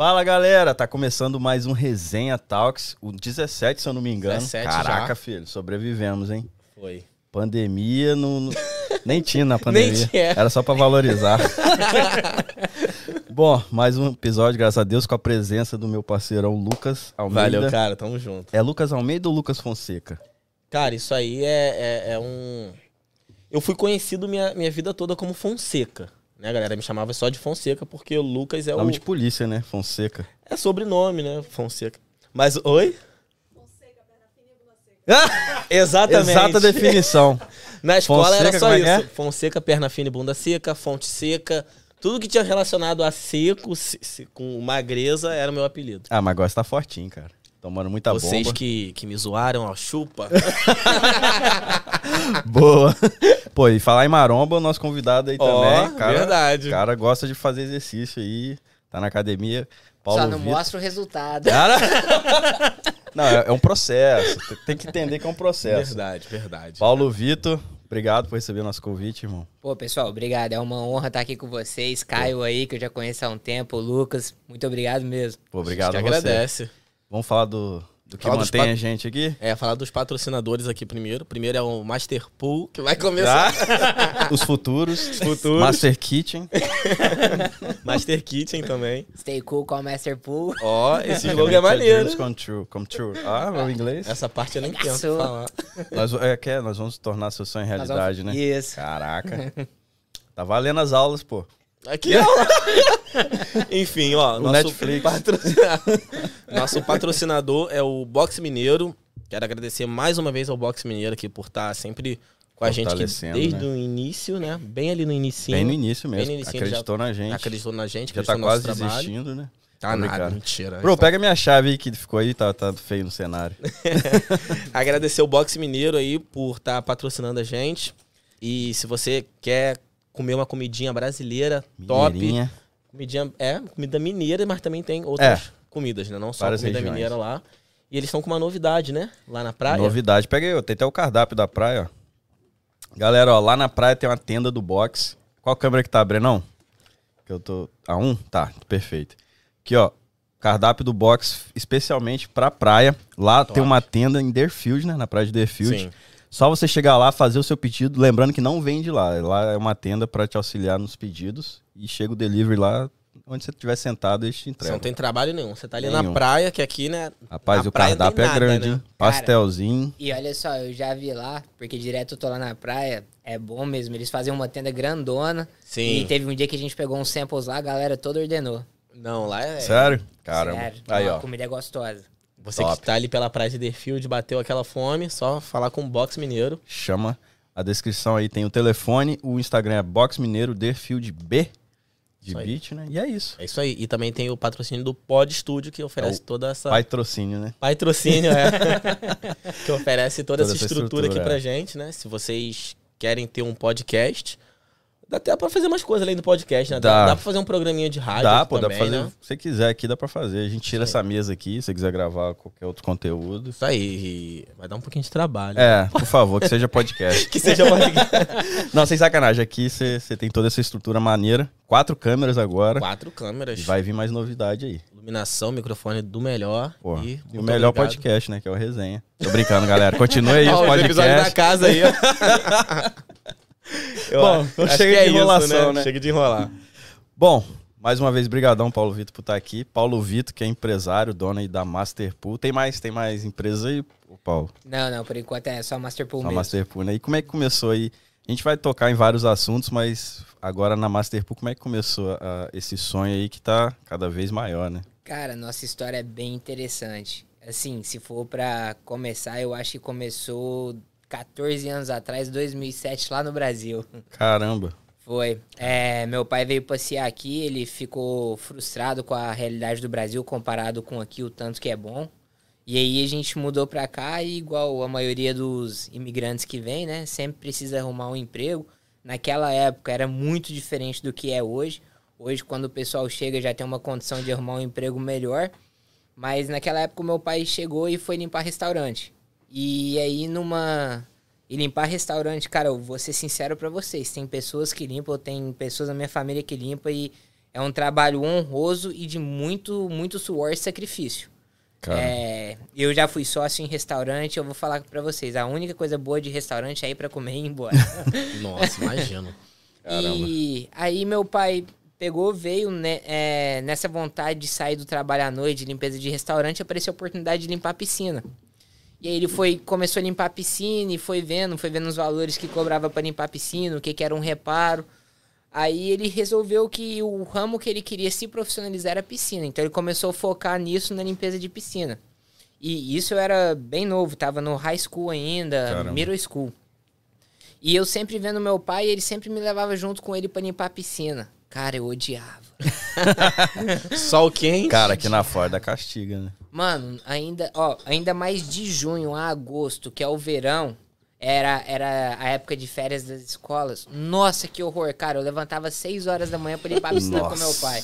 Fala galera, tá começando mais um Resenha Talks, o 17, se eu não me engano. 17 Caraca, já. filho, sobrevivemos, hein? Foi. Pandemia, não, não- nem tinha na pandemia. Nem tinha. Era só pra valorizar. Bom, mais um episódio, graças a Deus, com a presença do meu parceirão Lucas Almeida. Valeu, cara. Tamo junto. É Lucas Almeida ou Lucas Fonseca? Cara, isso aí é, é, é um. Eu fui conhecido minha, minha vida toda como Fonseca. Né, a galera me chamava só de Fonseca porque o Lucas é Nome o. de polícia, né? Fonseca. É sobrenome, né? Fonseca. Mas, oi? Exatamente. Exata definição. Na escola Fonseca, era só é isso. é? Fonseca, perna fina e bunda seca, fonte seca. Tudo que tinha relacionado a seco, se- se- com magreza, era o meu apelido. Ah, mas agora você tá fortinho, cara. Tomando muita Vocês bomba. que, que me zoaram, ó, chupa. Boa. Pô, e falar em maromba, o nosso convidado aí Ó, também. Cara, verdade. O cara gosta de fazer exercício aí, tá na academia. Paulo Só não Vitor. mostra o resultado. Cara... não, é, é um processo. Tem- que entender que é um processo. verdade, verdade. Paulo Vitor, obrigado por receber nosso convite, irmão. Pô, pessoal, obrigado. É uma honra estar aqui com vocês. Caio aí, que eu já conheço há um tempo. O Lucas, muito obrigado mesmo. Pô, obrigado a a gente você. agradece. Vamos falar do, do que Fala dos mantém pat- a gente aqui? É, falar dos patrocinadores aqui primeiro. Primeiro é o Master Pool, que vai começar. Os futuros. Futuros. Master Kitchen. Master Kitchen também. Stay cool com o Master Pool. Ó, esse jogo é maneiro. Come true. Come true. Ah, meu inglês. Essa parte eu nem tento falar. Nós, é, que é, nós vamos tornar seu sonho Nós vamos- realidade, né? Isso. Caraca. Tá valendo as aulas, pô. Aqui, ó. Enfim, ó. Nosso, Netflix. nosso patrocinador é o Box Mineiro. Quero agradecer mais uma vez ao Box Mineiro aqui por estar sempre com a gente aqui desde né? o início, né? Bem ali no início. Bem no início mesmo. No inicinho, Acreditou na gente. Acreditou na gente, Já tá quase trabalho. desistindo, né? Tá Tô nada, mentira. Bro, pega minha chave aí que ficou aí, tá, tá feio no cenário. Agradecer o Box Mineiro aí por estar patrocinando a gente. E se você quer comer uma comidinha brasileira top, comidinha, é, comida mineira, mas também tem outras comidas, né? Não só Várias comida regiões. mineira lá. E eles estão com uma novidade, né? Lá na praia. Novidade. Pega aí, tem até o cardápio da praia, ó. Galera, ó, lá na praia tem uma tenda do box. Qual câmera que tá, Brenão? Que eu tô... A um? Tá, perfeito. Aqui, ó, cardápio do box especialmente pra praia. Lá Top. tem uma tenda em Deerfield, né? Na praia de Deerfield. Sim. Só você chegar lá, fazer o seu pedido, lembrando que não vende lá. Lá é uma tenda pra te auxiliar nos pedidos e chega o delivery lá onde você estiver sentado eles te Você não tem trabalho nenhum. Você tá ali Nenhum. na praia, que aqui, né? Rapaz, na o cardápio é nada, grande, né? hein? Pastelzinho. E olha só, eu já vi lá, porque direto eu tô lá na praia. É bom mesmo. Eles fazem uma tenda grandona. Sim. E teve um dia que a gente pegou uns samples lá, a galera toda ordenou. Não, lá é. Sério? Caramba. Sério. Aí, ó. A comida é gostosa. Você Top. que tá ali pela praia de Deerfield, bateu aquela fome, só falar com o Box Mineiro. Chama. A descrição aí tem o telefone, o Instagram é Box Mineiro Deerfield B de beat, né? E é isso. É isso aí. E também tem o patrocínio do Pod Studio, que oferece É toda essa. Patrocínio, né? Patrocínio, é. que oferece toda, Toda essa essa estrutura, estrutura, aqui pra é. gente, né? Se vocês querem ter um podcast, dá até pra fazer mais coisas além do podcast, né? Dá, Dá. dá pra fazer um programinha de rádio. dá, pô, dá pra também, fazer. Né? Se você quiser aqui, dá pra fazer. A gente tira aí. essa mesa aqui, se você quiser gravar qualquer outro conteúdo. Isso aí. Vai dar um pouquinho de trabalho. É, por favor, que seja podcast. Que seja podcast. Não, sem sacanagem. Aqui você tem toda essa estrutura maneira. Quatro câmeras agora. Quatro câmeras. E vai vir mais novidade aí. Iluminação, microfone do melhor. Pô, e o melhor obrigado. podcast, né? Que é o Resenha. Tô brincando, galera. Continue aí Ó, os episódios da podcasts. casa aí, ó. Eu Bom, acho- então acho chega que é de isso, enrolação, né? Chega de enrolar. Bom, mais uma vez, brigadão, Paulo Vitor, por estar aqui. Paulo Vitor, que é empresário, dono aí da Masterpool. Tem mais, tem mais empresas aí, Paulo? Não, não, por enquanto é só Master Pool Só mesmo. Masterpool, né? E como é que começou aí? A gente vai tocar em vários assuntos, mas agora na Masterpool, como é que começou ah, esse sonho aí que tá cada vez maior, né? Cara, nossa história é bem interessante. Assim, se for pra começar, eu acho que começou 14 anos atrás, 2007, lá no Brasil. Caramba. Foi. É, meu pai veio passear aqui, ele ficou frustrado com a realidade do Brasil comparado com aqui, o tanto que é bom. E aí a gente mudou pra cá e igual a maioria dos imigrantes que vem, né, sempre precisa arrumar um emprego. Naquela época era muito diferente do que é hoje. Hoje quando o pessoal chega já tem uma condição de arrumar um emprego melhor. Mas naquela época o meu pai chegou e foi limpar restaurante. E aí numa e limpar restaurante, cara, eu vou ser sincero pra vocês, tem pessoas que limpam, tem pessoas na minha família que limpam e é um trabalho honroso e de muito, muito suor e sacrifício. É, eu já fui sócio em restaurante, eu vou falar pra vocês, a única coisa boa de restaurante é ir pra comer e ir embora. Nossa, imagino. E aí meu pai pegou, veio né, é, nessa vontade de sair do trabalho à noite, de limpeza de restaurante, apareceu a oportunidade de limpar a piscina. E aí ele foi, começou a limpar a piscina e foi vendo, foi vendo os valores que cobrava para limpar a piscina, o que, que era um reparo. Aí ele resolveu que o ramo que ele queria se profissionalizar era a piscina. Então ele começou a focar nisso na limpeza de piscina. E isso eu era bem novo, tava no high school ainda, Caramba. middle school. E eu sempre vendo meu pai, ele sempre me levava junto com ele pra limpar a piscina. Cara, eu odiava. Sol quente. cara, aqui na Flórida castiga, né? Mano, ainda, ó, ainda mais de junho a agosto, que é o verão, era, era a época de férias das escolas. Nossa, que horror, cara. Eu levantava 6 horas da manhã pra limpar a piscina com meu pai.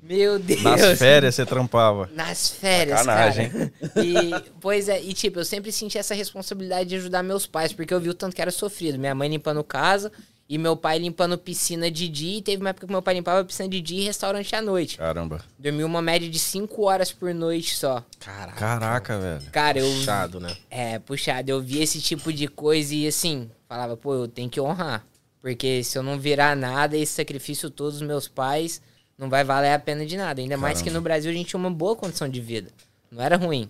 Meu Deus. Nas férias você trampava. Nas férias, Sacanagem, cara. E, pois é, e tipo, eu sempre senti essa responsabilidade de ajudar meus pais, porque eu vi o tanto que era sofrido. Minha mãe limpando casa e meu pai limpando piscina de dia. E teve uma época que meu pai limpava piscina de dia e restaurante à noite. Caramba. Dormia uma média de 5 horas por noite só. Caraca. Caraca, velho. Cara, eu. Puxado, né? É, puxado. Eu vi esse tipo de coisa e assim, falava, pô, eu tenho que honrar. Porque se eu não virar nada, esse sacrifício todo dos meus pais não vai valer a pena de nada. Ainda mais que Caramba. no Brasil a gente tinha uma boa condição de vida. Não era ruim.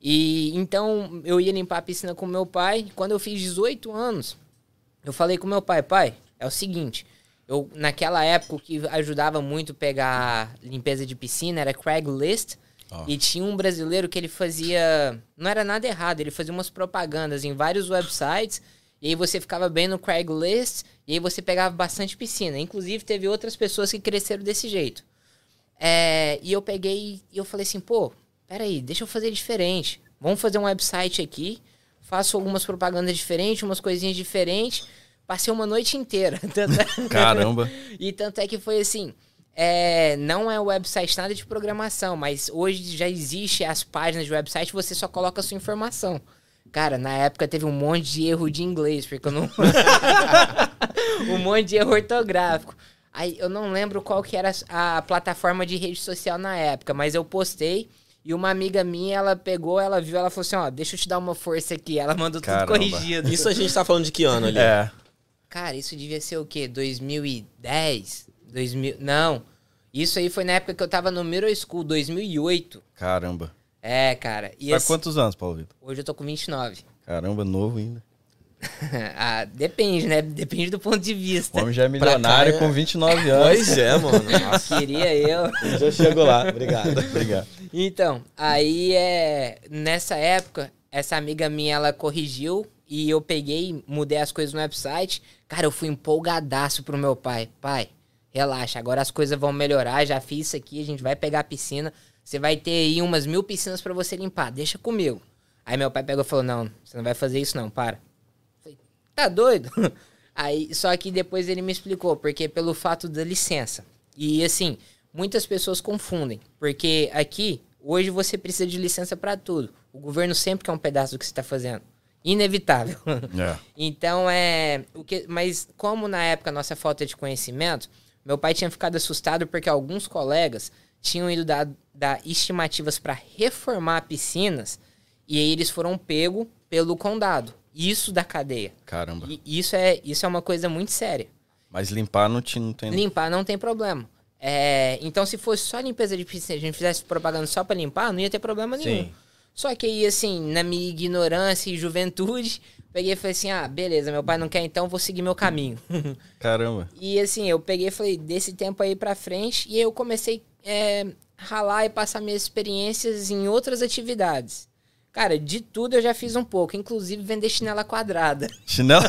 E então eu ia limpar a piscina com meu pai. Quando eu fiz 18 anos, eu falei com meu pai, pai, é o seguinte. Eu, naquela época, o que ajudava muito pegar limpeza de piscina era Craigslist. Ó. E tinha um brasileiro que ele fazia. Não era nada errado, ele fazia umas propagandas em vários websites. E aí você ficava bem no Craigslist. E aí você pegava bastante piscina. Inclusive, teve outras pessoas que cresceram desse jeito. É, e eu peguei e eu falei assim, pô, peraí, deixa eu fazer diferente. Vamos fazer um website aqui. Faço algumas propagandas diferentes, umas coisinhas diferentes. Passei uma noite inteira. É- Caramba. e tanto é que foi assim. é, não é website nada de programação, mas hoje já existe as páginas de website, você só coloca a sua informação. Cara, na época teve um monte de erro de inglês, porque eu não. um monte de erro ortográfico. Aí eu não lembro qual que era a plataforma de rede social na época, mas eu postei e uma amiga minha, ela pegou, ela viu, ela falou assim: ó, deixa eu te dar uma força aqui. Ela mandou Caramba. tudo corrigido. Isso a gente tá falando de que ano ali? É. Cara, isso devia ser o quê? 2010? 2000... Não. Isso aí foi na época que eu tava no Middle School, 2008. Caramba. É, cara. E Faz assim, quantos anos, Paulo Vitor? hoje eu tô com 29. Caramba, novo ainda. ah, depende, né? Depende do ponto de O vista. homem já é milionário cá, é- com 29 anos. Pois é, mano. Nossa. Queria eu. Já chego lá. Obrigado. Obrigado. Então, aí é. Nessa época, essa amiga minha, ela corrigiu e eu peguei, mudei as coisas no website. Cara, eu fui empolgadaço pro meu pai. Pai, relaxa, agora as coisas vão melhorar. Já fiz isso aqui, a gente vai pegar a piscina. Você vai ter aí umas mil piscinas pra você limpar, deixa comigo. Aí meu pai pegou e falou: Não, você não vai fazer isso, não, para. Falei, tá doido? Aí, só que depois ele me explicou, porque pelo fato da licença. E assim, muitas pessoas confundem, porque aqui, hoje você precisa de licença pra tudo. O governo sempre quer um pedaço do que você tá fazendo. Inevitável. É. Então é. O que, mas como na época nossa falta de conhecimento, meu pai tinha ficado assustado porque alguns colegas tinham ido dar, dar estimativas para reformar piscinas e aí eles foram pego pelo condado. Isso da cadeia. Caramba. E isso é, isso é uma coisa muito séria. Mas limpar não, te, não tem. Limpar não tem problema. É, então, se fosse só limpeza de piscina, a gente fizesse propaganda só pra limpar, não ia ter problema nenhum. Sim. Só que aí, assim, na minha ignorância e juventude, peguei e falei assim: ah, beleza, meu pai não quer, então vou seguir meu caminho. Caramba. e assim, eu peguei e falei: desse tempo aí pra frente, e eu comecei é, ralar e passar minhas experiências em outras atividades. Cara, de tudo eu já fiz um pouco, inclusive vender chinela quadrada. Chinelo?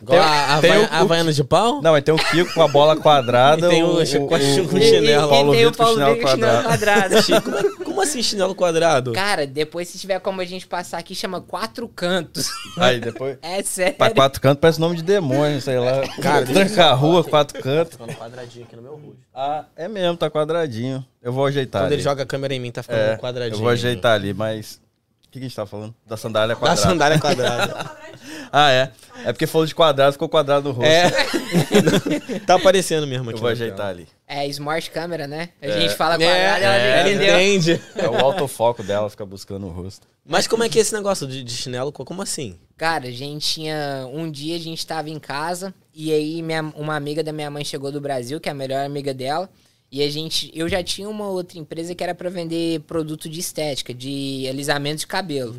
Igual Tem- a, a, tem o- Havaiana de pau? Não, mas tem o Kiko com a bola quadrada. E tem o Chico com o, chinelo. o Paulo tem o Vitor com Paulo chinelo Vitor com chinelo quadrado. Chico, como, como assim chinelo quadrado? Cara, depois se tiver como a gente passar aqui, chama quatro cantos. Aí depois. É sério. Pra quatro cantos parece nome de demônio, sei lá. Cara, tranca a rua, quatro cantos. Ficando quadradinho aqui no meu rosto. Ah, é mesmo, tá quadradinho. Eu vou ajeitar. Quando ali. ele joga a câmera em mim, tá ficando é, quadradinho. Eu vou ajeitar ali, mas. O que, que a gente tá falando? Da sandália Da quadrada. sandália quadrada. Ah, é. É porque falou de quadrado, ficou quadrado no rosto. É. tá aparecendo mesmo aqui. Eu vou ajeitar ali. É Smart Câmera, né? A É. gente fala É, quadrado, ela ela entendeu. entende. É o autofoco dela, fica buscando o rosto. Mas como é que é esse negócio de, de chinelo? Como assim? Cara, a gente tinha. Um dia a gente tava em casa e aí minha, uma amiga da minha mãe chegou do Brasil, que é a melhor amiga dela. E a gente. Eu já tinha uma outra empresa que era pra vender produto de estética, de alisamento de cabelo.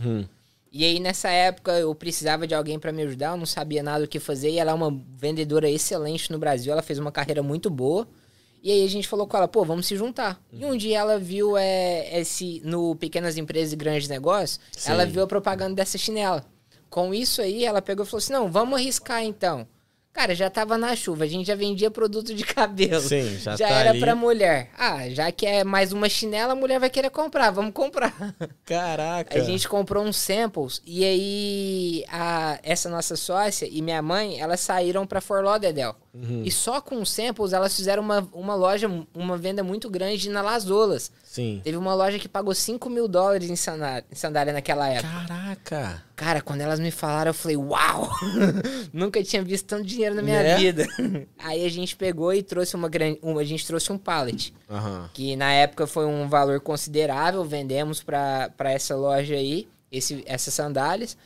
E aí nessa época eu precisava de alguém pra me ajudar, eu não sabia nada o que fazer. E ela é uma vendedora excelente no Brasil, ela fez uma carreira muito boa. E aí a gente falou com ela, pô, vamos se juntar. E um dia ela viu é, esse no Pequenas Empresas e Grandes Negócios, Sim. ela viu a propaganda dessa chinela. Com isso aí, ela pegou e falou assim: não, vamos arriscar então. Cara, já tava na chuva, a gente já vendia produto de cabelo. Sim, já tá era ali. pra mulher. Ah, já que é mais uma chinela, a mulher vai querer comprar, vamos comprar. Caraca. A gente comprou uns samples e aí a, essa nossa sócia e minha mãe, elas saíram pra Fort Lauderdale. Uhum. E só com os samples elas fizeram uma, uma loja, uma venda muito grande na Las Olas. Sim. Teve uma loja que pagou 5 mil dólares em sandália, em sandália naquela época. Caraca. Cara, quando elas me falaram, eu falei, uau! Nunca tinha visto tanto dinheiro na minha Né? vida. Aí a gente pegou e trouxe uma grande. Um, a gente trouxe um pallet. Aham. Que na época foi um valor considerável. Vendemos pra pra essa loja aí, esse, essas sandálias.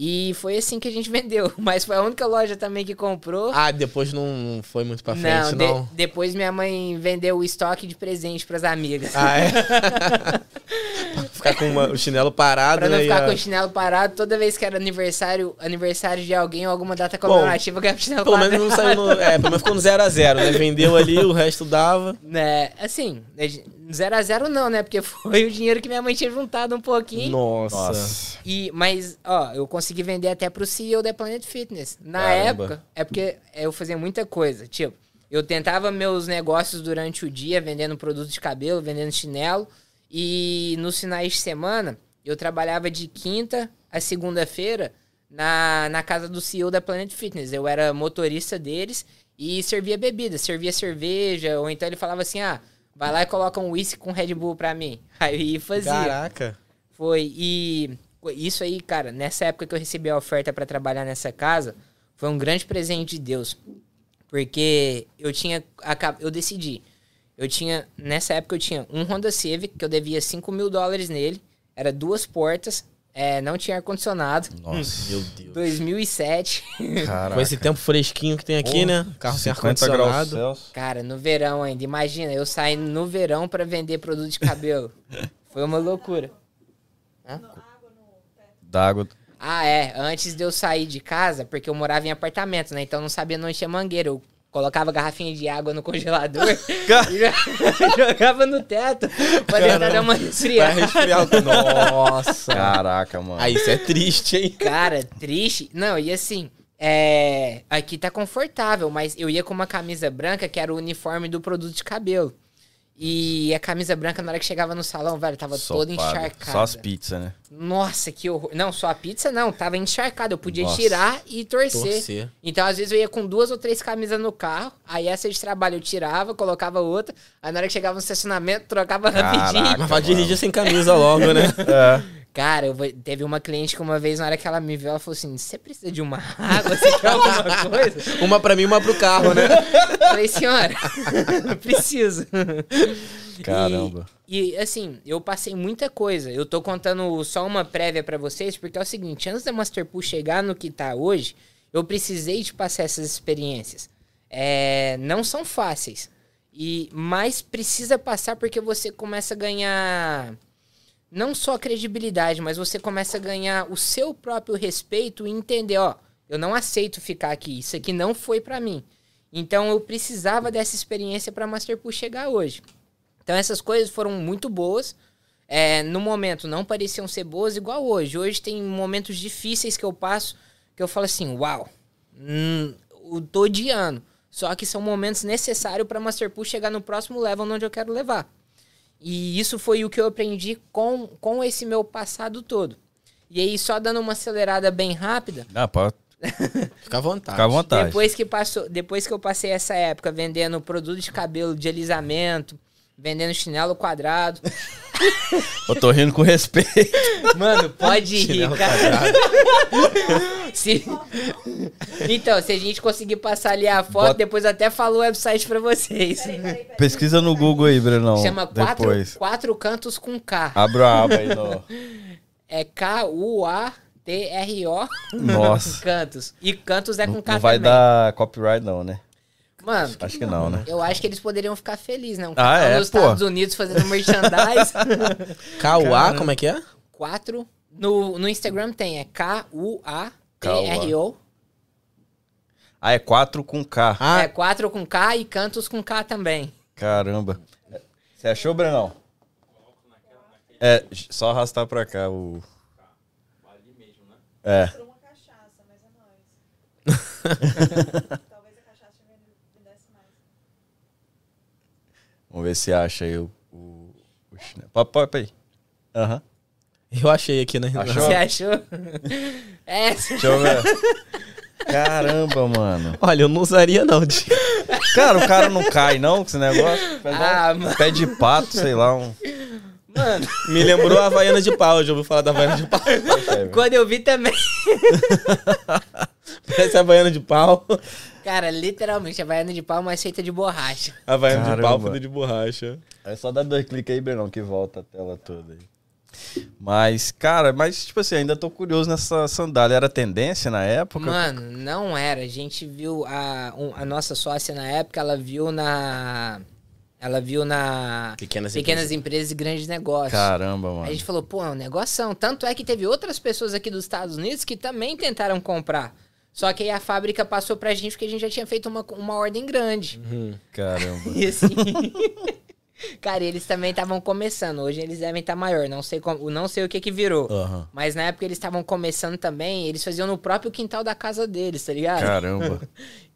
E foi assim que a gente vendeu. Mas foi a única loja também que comprou. Ah, depois não foi muito pra frente, não, não. de- depois minha mãe vendeu o estoque de presente pras amigas. Ah, é? Ficar com uma- o chinelo parado, Pra não né? ficar e com a- o chinelo parado, toda vez que era aniversário, aniversário de alguém ou alguma data comemorativa, eu ganhava chinelo Pelo parado. menos não saiu no. É, pelo menos ficou no 0x0, né? Vendeu ali, o resto dava. Né, assim, 0 a 0 não, né? Porque foi o dinheiro que minha mãe tinha juntado um pouquinho. Nossa. Nossa. E, mas, ó, eu consegui vender até pro CEO da Planet Fitness. Na Caramba. época, é porque eu fazia muita coisa. Tipo, eu tentava meus negócios durante o dia, vendendo produto de cabelo, vendendo chinelo. E nos finais de semana, eu trabalhava de quinta a segunda-feira na, na casa do CEO da Planet Fitness. Eu era motorista deles e servia bebida, servia cerveja, ou então ele falava assim: ah, vai lá e coloca um whisky com Red Bull pra mim. Aí fazia. Caraca. Foi. E isso aí, cara, nessa época que eu recebi a oferta pra trabalhar nessa casa, foi um grande presente de Deus. Porque eu tinha. Eu decidi. Eu tinha. Nessa época eu tinha um Honda Civic, que eu devia 5 mil dólares nele. Era duas portas. é, não tinha ar-condicionado. Nossa. Meu Deus. 2007. Caraca. Com esse tempo fresquinho que tem aqui, né? Carro sem 50 graus ar-condicionado. Cara, no verão ainda. Imagina, eu saindo no verão pra vender produto de cabelo. Foi uma loucura. Hã? D'água. Ah, é. Antes de eu sair de casa, porque eu morava em apartamento, né? Então eu não sabia onde tinha mangueira. Eu colocava garrafinha de água no congelador e jogava no teto pra tentar dar uma resfriada. resfriar o... Nossa. Caraca, mano. Ah, isso é triste, hein? Cara, triste. Não, e assim, é... aqui tá confortável, mas eu ia com uma camisa branca que era o uniforme do produto de cabelo. E a camisa branca, na hora que chegava no salão, velho, tava toda encharcada. Só as pizzas, né? Nossa, que horror. Não, só a pizza não, tava encharcada. Eu podia Nossa. tirar e torcer. Torcer. Então, às vezes, eu ia com duas ou três camisas no carro. Aí, essa de trabalho eu tirava, colocava outra. Aí, na hora que chegava no estacionamento, trocava Caraca. rapidinho. Mas vai dirigir sem camisa logo, né? É. Cara, eu vou- teve uma cliente que uma vez, na hora que ela me viu, ela falou assim: Você precisa de uma água? Você quer alguma coisa? Uma pra mim, uma pro carro, né? Falei, senhora, preciso. Caramba. E, e, assim, eu passei muita coisa. Eu tô contando só uma prévia pra vocês, porque é o seguinte: antes da Masterpool chegar no que tá hoje, eu precisei de passar essas experiências. É, não são fáceis. E mas precisa passar porque você começa a ganhar não só credibilidade, mas você começa a ganhar o seu próprio respeito e entender, ó, eu não aceito ficar aqui, isso aqui não foi pra mim. Então eu precisava dessa experiência pra Masterpool chegar hoje. Então essas coisas foram muito boas. É, no momento não pareciam ser boas igual hoje. Hoje tem momentos difíceis que eu passo que eu falo assim, uau, hum, eu tô odiando. Só que são momentos necessários para Masterpool chegar no próximo level onde eu quero levar. E isso foi o que eu aprendi com, com esse meu passado todo. E aí, só dando uma acelerada bem rápida, Ah, pode Fica à vontade. ficar à vontade. depois que, passou, depois que eu passei essa época vendendo produto de cabelo de alisamento, vendendo chinelo quadrado. Eu tô rindo com respeito. Mano, pode rir, Chinelo cara. quadrado. Se... Então, se a gente conseguir passar ali a foto, Bota- depois até falo o website pra vocês. Pesquisa no Google aí, Brenão. Chama quatro, depois. quatro Cantos com K. Abra a aba aí no... É K-U-A-T-R-O Nossa. Cantos. E Cantos é com Não, K não vai também. dar copyright não, né? Mano, Acho que não, né? eu acho que eles poderiam ficar felizes, né? Um Ah, é, nos pô. Estados Unidos fazendo merchandise. K.U.A., como é que é? Quatro. No, no Instagram tem, é K-U-A-T-R-O. Ah, é 4 com K. Ah, É quatro com K e Cantos com K também. Caramba. Você achou, Brenão? É, só arrastar pra cá o... É. Por uma cachaça, mas é nóis. Talvez a cachaça me me desse mais. Vamos ver se acha aí o... o, o chinelo. Pode aí. Aham. eu achei aqui, né? Achou? Você achou? É, Deixa eu ver. Caramba, mano. Olha, eu não usaria não. Cara, o cara não cai não com esse negócio? Faz Ah, um mano. Pé de pato, sei lá, um... mano, Me lembrou a Havaiana de pau. Já ouviu falar da Havaiana de pau? quando eu vi também. Parece a Havaiana de pau. Cara, literalmente, a baiana de pau, mas feita de borracha. Havaiana de pau Caramba. feita de borracha. É só dar dois cliques aí, Bernão, que volta a tela toda aí. Mas, cara, mas tipo assim, ainda tô curioso nessa sandália. Era tendência na época? Mano, não era. A gente viu a, um- a nossa sócia na época, ela viu na. Ela viu na. Pequenas Pequenas empresas e grandes negócios. Caramba, Aí a mano. gente falou, pô, é um negoção. Tanto é que teve outras pessoas aqui dos Estados Unidos que também tentaram comprar. Só que aí a fábrica passou pra gente porque a gente já tinha feito uma, uma ordem grande. Caramba. E assim. Cara, eles também estavam começando. Hoje eles devem estar maior. Não sei, como, não sei o que que virou. Aham. Mas na época eles estavam começando também. Eles faziam no próprio quintal da casa deles, tá ligado? Caramba.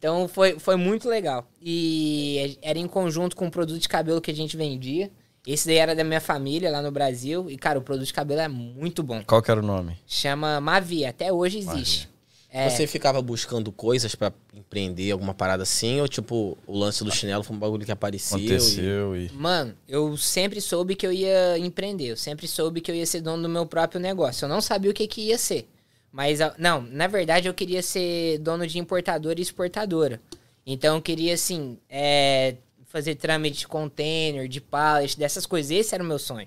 Então foi, foi muito legal. E era em conjunto com o produto de cabelo que a gente vendia. Esse daí era da minha família lá no Brasil. E, cara, o produto de cabelo é muito bom. Qual que era o nome? Chama Mavi, até hoje existe. É, Você ficava buscando coisas pra empreender alguma parada assim? Ou tipo, o lance do chinelo foi um bagulho que apareceu? e- Aconteceu e... Mano, eu sempre soube que eu ia empreender. Eu sempre soube que eu ia ser dono do meu próprio negócio. Eu não sabia o que, que ia ser. Mas, não, na verdade eu queria ser dono de importadora e exportadora. Então eu queria, assim, é, fazer trâmite de container, de pallet, dessas coisas. Esse era o meu sonho.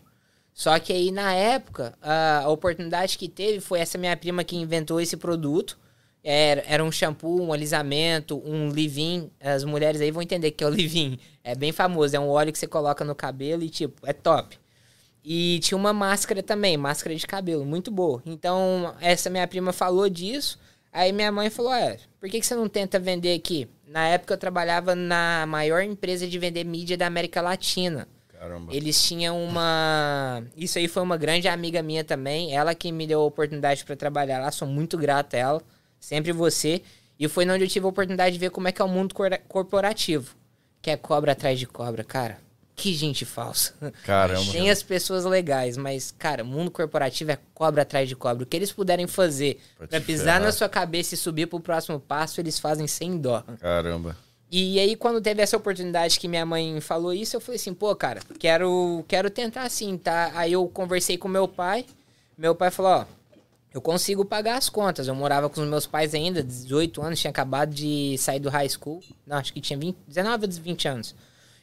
Só que aí, na época, a oportunidade que teve foi essa minha prima que inventou esse produto. Era, era um shampoo, um alisamento, um leave-in. As mulheres aí vão entender que é o leave-in. É bem famoso, é um óleo que você coloca no cabelo e, tipo, é top. E tinha uma máscara também, máscara de cabelo, muito boa. Então, essa minha prima falou disso. Aí minha mãe falou: É, por que, que você não tenta vender aqui? Na época eu trabalhava na maior empresa de vender mídia da América Latina. Caramba. Eles tinham uma. Isso aí foi uma grande amiga minha também. Ela que me deu a oportunidade para trabalhar lá. Sou muito grato a ela. Sempre você. E foi onde eu tive a oportunidade de ver como é que é o mundo cor- corporativo. Que é cobra atrás de cobra, cara. Que gente falsa. Caramba. Tem as pessoas legais, mas, cara, mundo corporativo é cobra atrás de cobra. O que eles puderem fazer Pra pra pisar ferrar. na sua cabeça e subir pro próximo passo, eles fazem sem dó. Caramba. E aí, quando teve essa oportunidade que minha mãe falou isso, eu falei assim, pô, cara, quero, quero tentar assim, tá? Aí eu conversei com meu pai. Meu pai falou, ó, eu consigo pagar as contas. Eu morava com os meus pais ainda, 18 anos, tinha acabado de sair do high school. Não, acho que tinha 20, 19 ou 20 anos.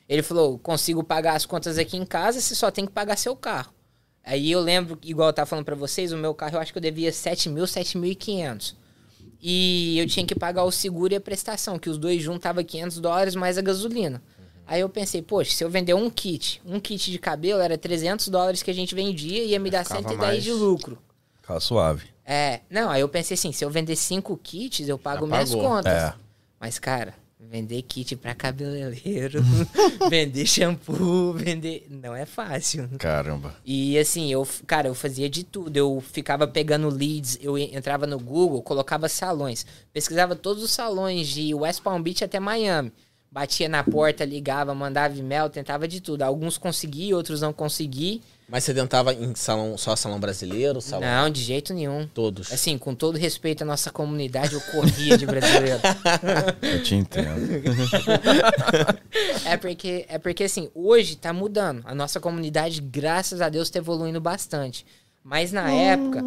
Ele falou, consigo pagar as contas aqui em casa, você só tem que pagar seu carro. Aí eu lembro, igual eu tava falando pra vocês, o meu carro eu acho que eu devia 7 mil, 7.500. E eu tinha que pagar o seguro e a prestação, que os dois juntos tava 500 dólares mais a gasolina. Aí eu pensei, poxa, se eu vender um kit, um kit de cabelo era 300 dólares que a gente vendia e ia me dar Ficava 110 mais. de lucro. Fica suave. É, não, aí eu pensei assim, se eu vender cinco kits, eu pago Já minhas pagou. contas. É. Mas, cara, vender kit pra cabeleireiro, vender shampoo, vender... Não é fácil. Caramba. E assim, eu, cara, eu fazia de tudo. Eu ficava pegando leads, eu en- entrava no Google, colocava salões, pesquisava todos os salões de West Palm Beach até Miami. Batia na porta, ligava, mandava e-mail, tentava de tudo. Alguns consegui, outros não consegui. Mas você tentava em salão, só salão brasileiro, salão Não, de jeito nenhum. todos? Assim, com todo respeito à nossa comunidade, eu corria de brasileiro. Eu te entendo. É porque, é porque assim, hoje tá mudando. A nossa comunidade, graças a Deus, tá evoluindo bastante. Mas na época,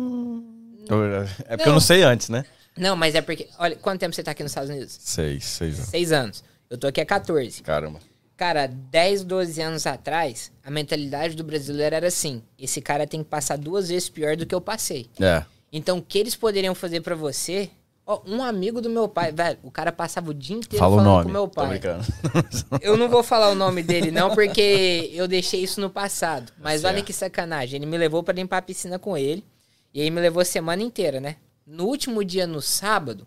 É porque eu não sei antes, né? Não, mas é porque. Olha, quanto tempo você tá aqui nos Estados Unidos? Seis, seis anos. Seis anos. Eu tô aqui há 14. Caramba. Cara, 10, 12 anos atrás, a mentalidade do brasileiro era assim: esse cara tem que passar duas vezes pior do que eu passei. É. Então, o que eles poderiam fazer pra você? Ó, um amigo do meu pai, velho, o cara passava o dia inteiro Fala o falando nome. com meu pai. Eu não vou falar o nome dele, não, porque eu deixei isso no passado. Mas olha Certo. que sacanagem. Ele me levou pra limpar a piscina com ele. E aí me levou a semana inteira, né? No último dia, no sábado,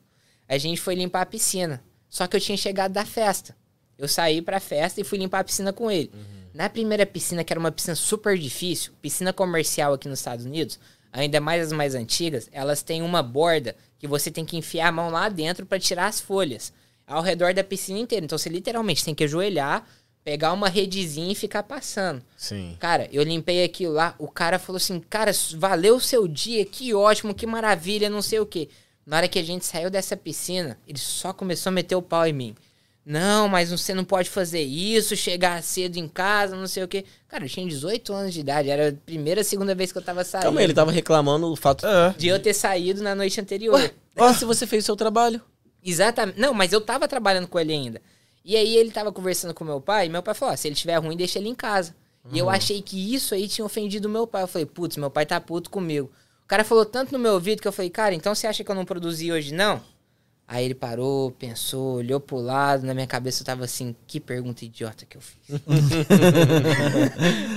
a gente foi limpar a piscina. Só que eu tinha chegado da festa. Eu saí pra festa e fui limpar a piscina com ele. Na primeira piscina, que era uma piscina super difícil, piscina comercial aqui nos Estados Unidos, ainda mais as mais antigas, elas têm uma borda que você tem que enfiar a mão lá dentro pra tirar as folhas. Ao redor da piscina inteira. Então você literalmente tem que ajoelhar, pegar uma redezinha e ficar passando. Sim. Cara, eu limpei aquilo lá, o cara falou assim, cara, valeu o seu dia, que ótimo, que maravilha, não sei o quê. Na hora que a gente saiu dessa piscina, ele só começou a meter o pau em mim. Não, mas você não pode fazer isso, chegar cedo em casa, não sei o quê. Cara, eu tinha 18 anos de idade, era a primeira, segunda vez que eu tava saindo. Calma aí, ele tava reclamando o fato É. De eu ter saído na noite anterior. Ah, se você fez o seu trabalho. Exatamente. Não, mas eu tava trabalhando com ele ainda. E aí ele tava conversando com meu pai, e meu pai falou: ó, se ele estiver ruim, deixa ele em casa. E eu achei que isso aí tinha ofendido meu pai. Eu falei, putz, meu pai tá puto comigo. O cara falou tanto no meu ouvido que eu falei, cara, então você acha que eu não produzi hoje, não? Aí ele parou, pensou, olhou pro lado, na minha cabeça eu tava assim, que pergunta idiota que eu fiz.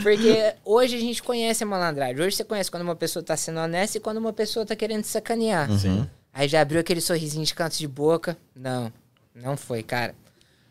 Porque hoje a gente conhece a malandragem. Hoje você conhece quando uma pessoa tá sendo honesta e quando uma pessoa tá querendo te sacanear. Aí já abriu aquele sorrisinho de canto de boca. Não, não foi, cara.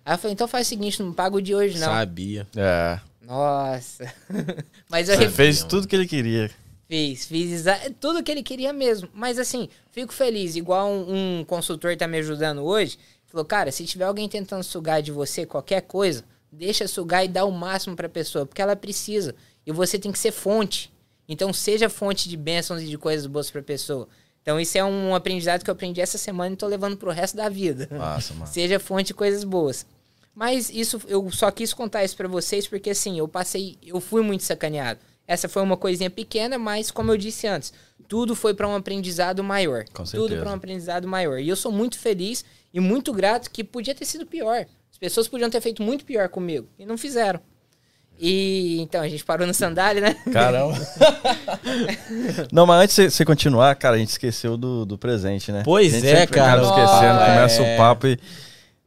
Aí eu falei, então faz o seguinte, não pago de hoje, não. Sabia. É. Nossa. Mas eu Você fez tudo que ele queria. Fiz, fiz tudo que ele queria mesmo. Mas assim, fico feliz. Igual um, um consultor tá me ajudando hoje. Falou, cara, se tiver alguém tentando sugar de você qualquer coisa, deixa sugar e dá o máximo pra pessoa, porque ela precisa. E você tem que ser fonte. Então seja fonte de bênçãos e de coisas boas pra pessoa. Então isso é um aprendizado que eu aprendi essa semana e tô levando pro resto da vida. Massa, mano. seja fonte de coisas boas. Mas isso eu só quis contar isso pra vocês porque assim, eu passei, eu fui muito sacaneado. Essa foi uma coisinha pequena, mas como eu disse antes, tudo foi pra um aprendizado maior. Com tudo certeza. pra um aprendizado maior. E eu sou muito feliz e muito grato que podia ter sido pior. As pessoas podiam ter feito muito pior comigo e não fizeram. E então a gente parou no sandália, né? Caramba. Não, mas antes de você continuar, cara, a gente esqueceu do, do presente, né? Pois A gente é, cara. esquecendo, Ah, começa é. o papo e.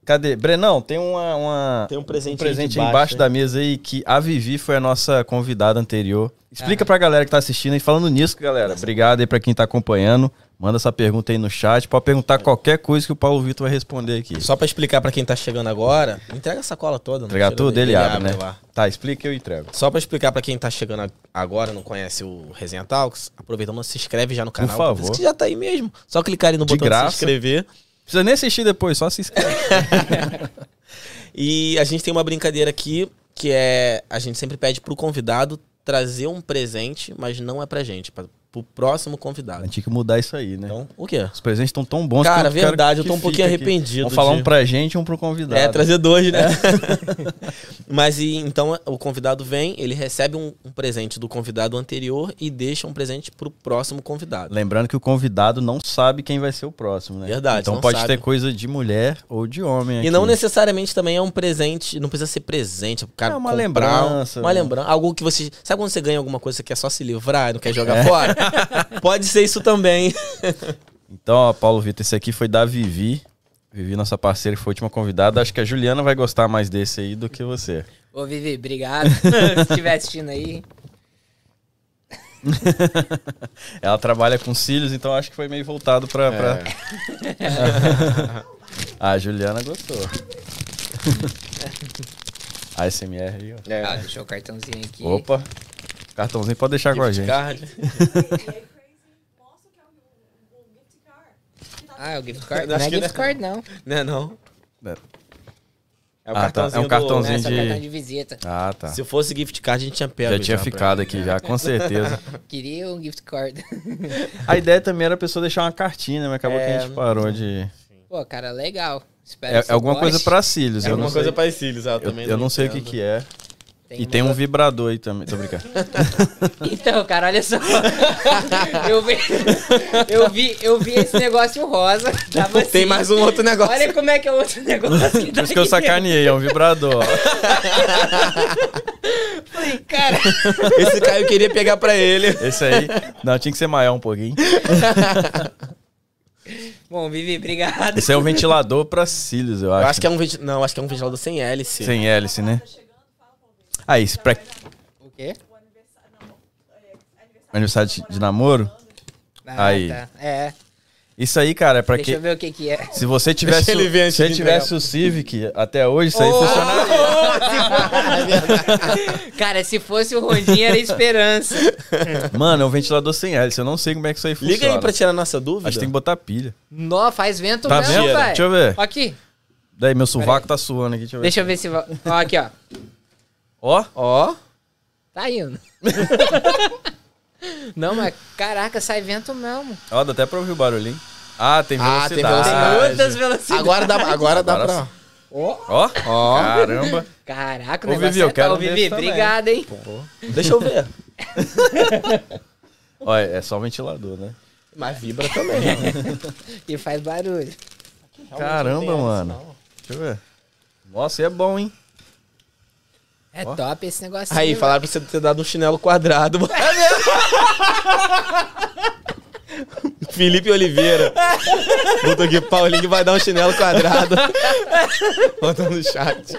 Cadê? Brenão, tem uma, uma- Tem um presente, presente aí embaixo, debaixo, da mesa aí que a Vivi foi a nossa convidada anterior. Ah. Explica pra galera que tá assistindo e falando nisso, galera. Obrigado aí pra quem tá acompanhando. Manda essa pergunta aí no chat. Pode perguntar qualquer coisa que o Paulo Vitor vai responder aqui. Só pra explicar pra quem tá chegando agora, entrega a sacola toda. não Entregar tira tudo, dele, ele abre, né? lá. Tá, explica e eu entrego. Só pra explicar pra quem tá chegando agora, não conhece o Resenha Talks, aproveitando, se inscreve já no canal. favor. Isso que já tá aí mesmo. Só clicar ali no De botão de graça. se inscrever. Precisa nem assistir depois, só se inscreve. E a gente tem uma brincadeira aqui, que é, a gente sempre pede pro convidado trazer um presente, mas não é pra gente, pra, pro próximo A convidado. gente tinha que mudar isso aí, né? Então, o quê? Os presentes estão tão bons Cara, que eu verdade, eu tô um pouquinho fique aqui. arrependido Vamos falar de- um pra gente e um pro convidado. É, trazer dois, né? Mas e, então o convidado vem, ele recebe um, um presente do convidado anterior e deixa um presente pro próximo convidado. Lembrando que o convidado não sabe quem vai ser o próximo, né? Verdade, Então pode sabe. ter coisa de mulher ou de homem aqui. E não necessariamente também é um presente, não precisa ser presente, cara É uma lembrança, Uma né? lembrança, algo que você, sabe quando você ganha alguma coisa que quer só se livrar e não quer É. jogar fora? Pode ser isso também. Então, ó, Paulo Vitor, esse aqui foi da Vivi. Vivi, nossa parceira, que foi a última convidada. Acho que a Juliana vai gostar mais desse aí do que você. Ô, Vivi, obrigado. Se estiver assistindo aí. Ela trabalha com cílios, então acho que foi meio voltado pra. pra... a Juliana gostou. A SMR aí, ó. Ah, deixou o cartãozinho aqui. Opa. Cartãozinho pode deixar com a gente. Card. É é gift Ah, é o gift card? Acho Não é gift não. card, não. Não é não. É o Ah, tá. É um do- cartãozinho. Não, é só de- cartão de visita. Ah, tá. Se fosse gift card, a gente tinha pego. Já tinha pra- ficado aqui, já, com certeza. Queria um gift card. A ideia também era a pessoa deixar uma cartinha, mas acabou que a É, gente parou de. Pô, cara, legal. Espero É, que você é alguma goste. coisa pra cílios. É eu alguma não coisa sei, para cílios, eu eu, também eu não sei o que que é. E tem um vibrador aí também, tô brincando. Então, cara, olha só. eu, vi, eu, vi, eu vi esse negócio rosa. Tava assim. Tem mais um outro negócio. Olha como é que é o outro negócio. Que Por tá isso que eu sacaneei, é um vibrador. Falei, cara, Esse Caio queria pegar pra ele. Esse aí. Não, tinha que ser maior um pouquinho. bom, Vivi, obrigado. Esse é um ventilador pra cílios, eu Eu acho. acho que é um. Não, acho que é um ventilador sem hélice. Sem hélice, né? Aí, isso pra O quê? aniversário de, de namoro. Ah, Aí. tá. É. Isso aí, cara, é pra Deixa que. eu ver o que que é. Se você tivesse, Deixa ele ver se ele tivesse o Civic até hoje, isso aí Oh! funcionaria. Cara, se fosse o Rondinha, era esperança. Mano, é um ventilador sem hélice. Eu não sei como é que isso aí funciona. Liga aí pra tirar nossa dúvida. Acho que tem que botar pilha. Nó, faz vento Tá mesmo, velho. Deixa eu ver. Aqui. Daí, meu sovaco tá suando aqui. Deixa eu ver. Deixa eu ver se... Ó, aqui, ó. Ó, Ó. Tá indo. Não, mas caraca, sai vento mesmo. ó, dá até pra ouvir o barulhinho. Ah, tem Ah, tem velocidade. velocidade. Tem muitas velocidades. Agora dá, agora dá Agora pra... Ó, Ó, Ó. caramba. Caraca, o Ô, negócio Vivi, eu é quero tal. Vivi, também. obrigado, hein? Deixa eu ver. Ó, é só ventilador, né? Mas vibra também. E faz barulho. Caramba, mano. Deixa eu ver. Nossa, e é bom, hein? É top esse negócio. Aí, falaram pra você ter dado um chinelo quadrado. Felipe Oliveira. Botou aqui, Paulinho vai dar um chinelo quadrado. Bota no chat.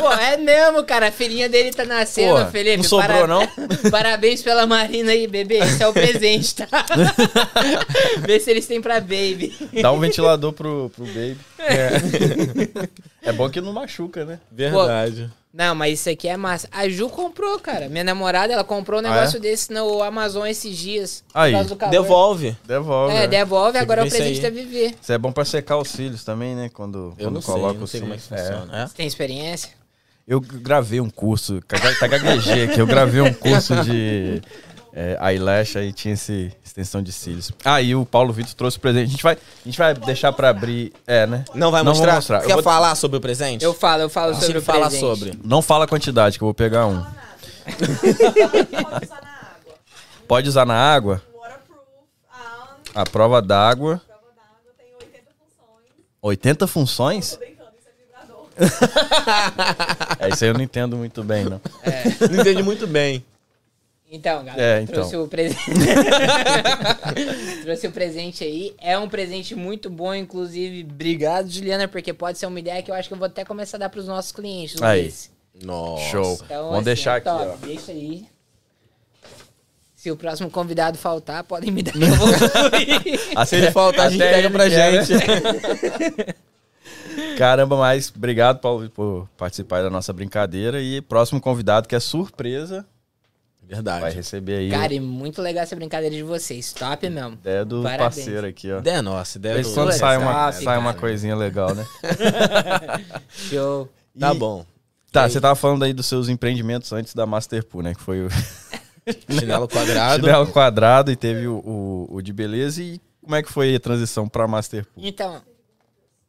Pô, é mesmo, cara. A filhinha dele tá nascendo, Porra, Felipe. não sobrou, não? Parabéns pela Marina aí, bebê. Esse é o presente, tá? Vê se eles têm pra baby. Dá um ventilador pro, pro baby. É. bom que não machuca, né? Verdade. Não, mas isso aqui é massa. A Ju comprou, cara. Minha namorada, ela comprou um Ah, negócio é? desse no Amazon esses dias. Aí. Por causa do calor. Devolve. Devolve. É, né? devolve, agora é o presente da Vivi. Isso é bom pra secar os cílios também, né? Quando, Eu quando não sei, coloca não os sei como é que cílios. funciona. É? Você tem experiência? Eu gravei um curso, tá gaguejei aqui, eu gravei um curso de é, eyelash, aí tinha esse extensão de cílios. Ah, e o Paulo Vitor trouxe o presente. A gente vai, a gente vai deixar pra abrir. É, né? Não vai Não mostrar? vou mostrar. Eu Quer vou- falar sobre o presente? Eu falo, eu falo sobre Sobre o falar presente. sobre. Não fala a quantidade, que eu vou pegar um. Pode usar na água. Pode usar na água, Waterproof. A prova d'água. prova d'água tem 80 funções. 80 funções? Tô brincando, isso é vibrador. É, isso aí eu não entendo muito bem, não. Não entendi muito bem. Então, galera, É, então. trouxe o presente. trouxe o presente aí. É um presente muito bom, inclusive. Obrigado, Juliana, porque pode ser uma ideia que eu acho que eu vou até começar a dar pros nossos clientes. Aí. desse. Nossa. Show. Então, Vamos assim, deixar é aqui, ó. Deixa aí. Se o próximo convidado faltar, podem me dar que eu vou incluir. Se ele faltar, a gente pega pra quer, né? gente. Caramba, mas obrigado, Paulo, por participar da nossa brincadeira. E próximo convidado, que é surpresa, vai Verdade. receber aí Cara, e muito legal essa brincadeira de vocês. Top mesmo. a ideia do Parabéns. parceiro aqui, ó. Ideia nossa, ideia do... quando sai uma, top, sai uma coisinha legal, né? Show. Tá E- bom. Tá, você tava falando aí dos seus empreendimentos antes da Masterpool, né? Que foi o Chinelo quadrado. chinelo quadrado e teve o, o, o de beleza. E como é que foi a transição pra Masterpool? Então,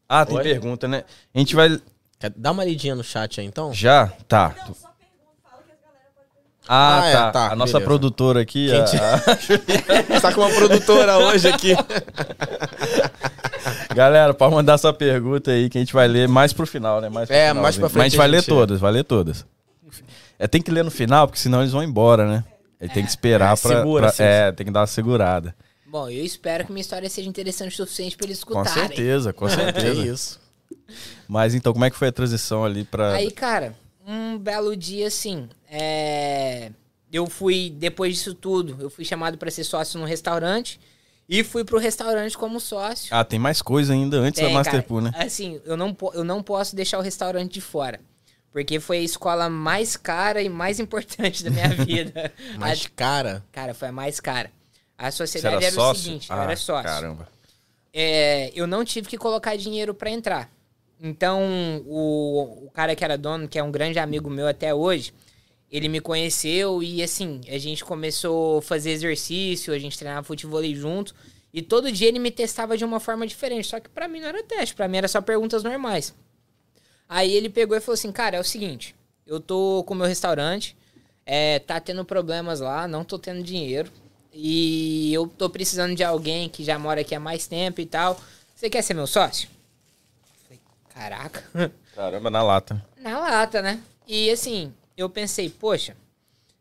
Ah, tem Oi? pergunta, né? A gente vai... Dar uma lidinha no chat aí, então? Já? Tá. Só pergunta, fala que as galera Ah, Ah, é, tá. tá, A nossa beleza. produtora aqui, Quem a- te- a- Tá com uma produtora hoje aqui. Galera, pode mandar sua pergunta aí que a gente vai ler mais pro final, né? Mais pro É, finalzinho. mais pra Mas a gente frente vai ler gente- todas, vai ler todas. É, tem que ler no final, porque senão eles vão embora, né? Aí tem que esperar É, pra, segura, pra- assim. É, tem que dar uma segurada. bom, eu espero que minha história seja interessante o suficiente pra eles Com escutarem. certeza, com Que certeza. isso. Mas então, como é que foi a transição ali pra. Aí, cara, um belo dia assim, é... eu fui, depois disso tudo, eu fui chamado pra ser sócio num restaurante e fui pro restaurante como sócio. Ah, tem mais coisa ainda antes da Tem, Masterpool, né? Assim, eu não, eu não posso deixar o restaurante de fora. Porque foi a escola mais cara e mais importante da minha vida. Mas, A- cara, cara, foi a mais cara. A Você sociedade era era, sócio? o seguinte, eu Ah, era sócio. Caramba. É, eu não tive que colocar dinheiro pra entrar. Então, o, o cara que era dono, que é um grande amigo meu até hoje, ele me conheceu e assim, a gente começou a fazer exercício, a gente treinava futebol junto. E todo dia ele me testava de uma forma diferente. Só que pra mim não era teste, pra mim era só perguntas normais. Aí ele pegou e falou assim: Cara, é o seguinte, eu tô com o meu restaurante, é, tá tendo problemas lá, não tô tendo dinheiro. E eu tô precisando de alguém que já mora aqui há mais tempo e tal. Você quer ser meu sócio? Caraca. Caramba, na lata. Na lata, né? E assim, eu pensei, poxa,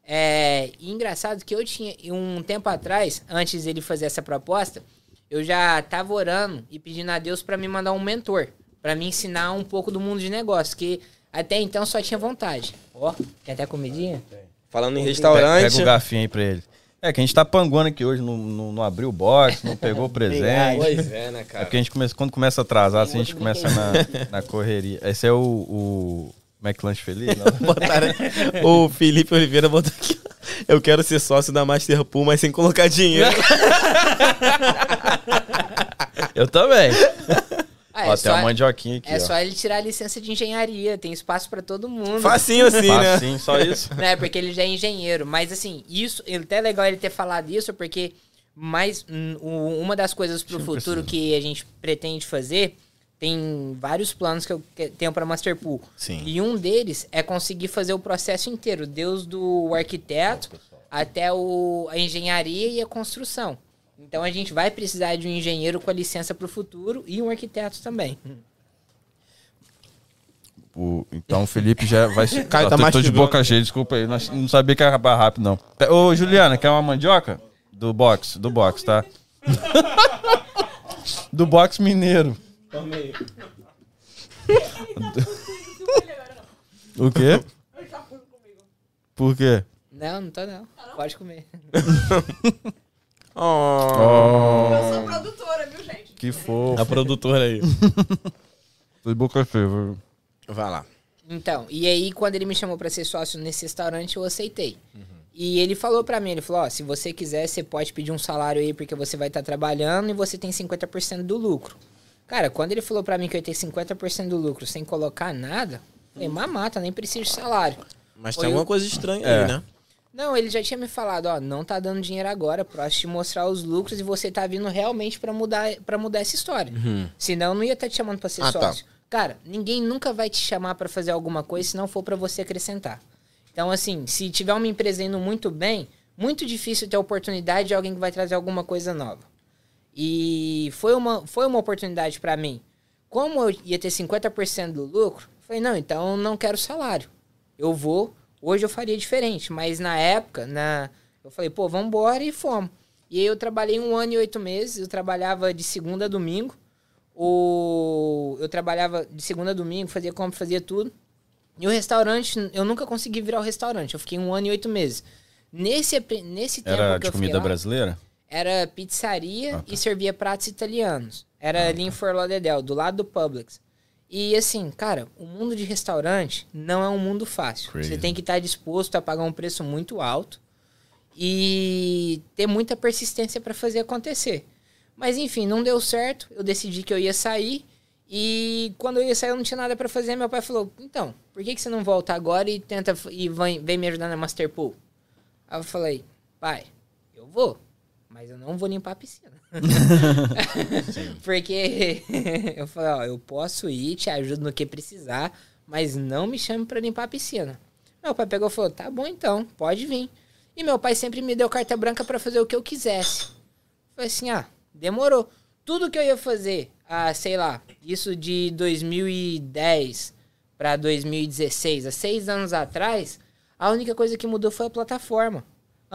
é e engraçado que eu tinha, um tempo atrás, antes dele fazer essa proposta, eu já tava orando e pedindo a Deus pra me mandar um mentor, pra me ensinar um pouco do mundo de negócios, que até então só tinha vontade. Ó, tem até comidinha? Falando em restaurante. pega o garfinho aí pra ele. É que a gente tá panguando aqui hoje, não, não, não abriu o box, não pegou o presente. Pois é, né, É cara? porque a gente começa, quando começa a atrasar, assim, a gente começa na, na correria. Esse é o, o McLanche Feliz? Botaram... o Felipe Oliveira botou aqui. Eu quero ser sócio da Masterpool, mas sem colocar dinheiro. Eu também. Ah, Ó, é, tem uma só, mandioquinha aqui, é ó. só ele tirar a licença de engenharia, tem espaço pra todo mundo. Facinho assim, né? Facinho, só isso. né? Porque ele já é engenheiro. Mas assim, isso, é até legal ele ter falado isso, porque mais o- uma das coisas pro Não futuro que a gente pretende fazer, tem vários planos que eu tenho pra Masterpool. Sim. E um deles é conseguir fazer o processo inteiro, Deus do arquiteto até o, a engenharia e a construção. Então a gente vai precisar de um engenheiro com a licença pro futuro e um arquiteto também. O- então o Felipe já vai. Caio Ó, tá tô, tô de boca cheia, desculpa aí. Nós não sabia que ia acabar rápido, não. Ô, Juliana, quer uma mandioca? Do box, do box, tá? do box mineiro. O quê? Tá. Por quê? Não, não tô não. Pode comer. Oh, Eu sou produtora, viu, gente? Que fofo. a produtora aí. Tô de boca cheia. viu? Vai lá. Então, e aí quando ele me chamou pra ser sócio nesse restaurante, eu aceitei. E ele falou pra mim, ele falou, ó, se você quiser, você pode pedir um salário aí porque você vai estar trabalhando e você tem 50% do lucro. Cara, quando ele falou pra mim que eu ia ter 50% do lucro sem colocar nada, eu falei, mamata, nem preciso de salário. Mas Foi tem alguma o- coisa estranha É. aí, né? Não, ele já tinha me falado, ó, não tá dando dinheiro agora, pra te mostrar os lucros e você tá vindo realmente pra mudar para mudar essa história. Senão eu não ia estar te chamando pra ser Ah, tá. sócio. Cara, ninguém nunca vai te chamar pra fazer alguma coisa se não for pra você acrescentar. Então, assim, se tiver uma empresa indo muito bem, muito difícil ter a oportunidade de alguém que vai trazer alguma coisa nova. E foi uma, foi uma oportunidade pra mim. Como eu ia ter 50% do lucro, falei, não, então eu não quero salário. Eu vou, hoje eu faria diferente, mas na época, na, eu falei, pô, vamos embora e fomos. E aí eu trabalhei um ano e oito meses, eu trabalhava de segunda a domingo. O, eu trabalhava de segunda a domingo, fazia compra, fazia tudo. E o restaurante, eu nunca consegui virar o restaurante. Eu fiquei um ano e oito meses. Nesse, nesse tempo Era que de comida lá, brasileira? era pizzaria Ah, tá. e servia pratos italianos. Era ali em Fort Lauderdale, do lado do Publix. E assim, cara, o mundo de restaurante não é um mundo fácil. Crazy. Você tem que estar disposto a pagar um preço muito alto e ter muita persistência para fazer acontecer. Mas enfim, não deu certo. Eu decidi que eu ia sair e quando eu ia sair eu não tinha nada para fazer. Meu pai falou: "Então, por que que você não volta agora e tenta e vem, vem me ajudar na Masterpool?" Aí eu falei: "Pai, eu vou, mas eu não vou limpar a piscina." Porque eu falei, ó, eu posso ir, te ajudo no que precisar, mas não me chame pra limpar a piscina. Meu pai pegou e falou, tá bom então, pode vir. E meu pai sempre me deu carta branca pra fazer o que eu quisesse. Falei assim, ah, demorou. Tudo que eu ia fazer, ah, sei lá, isso de 2010 pra 2016, há seis anos atrás, a única coisa que mudou foi a plataforma.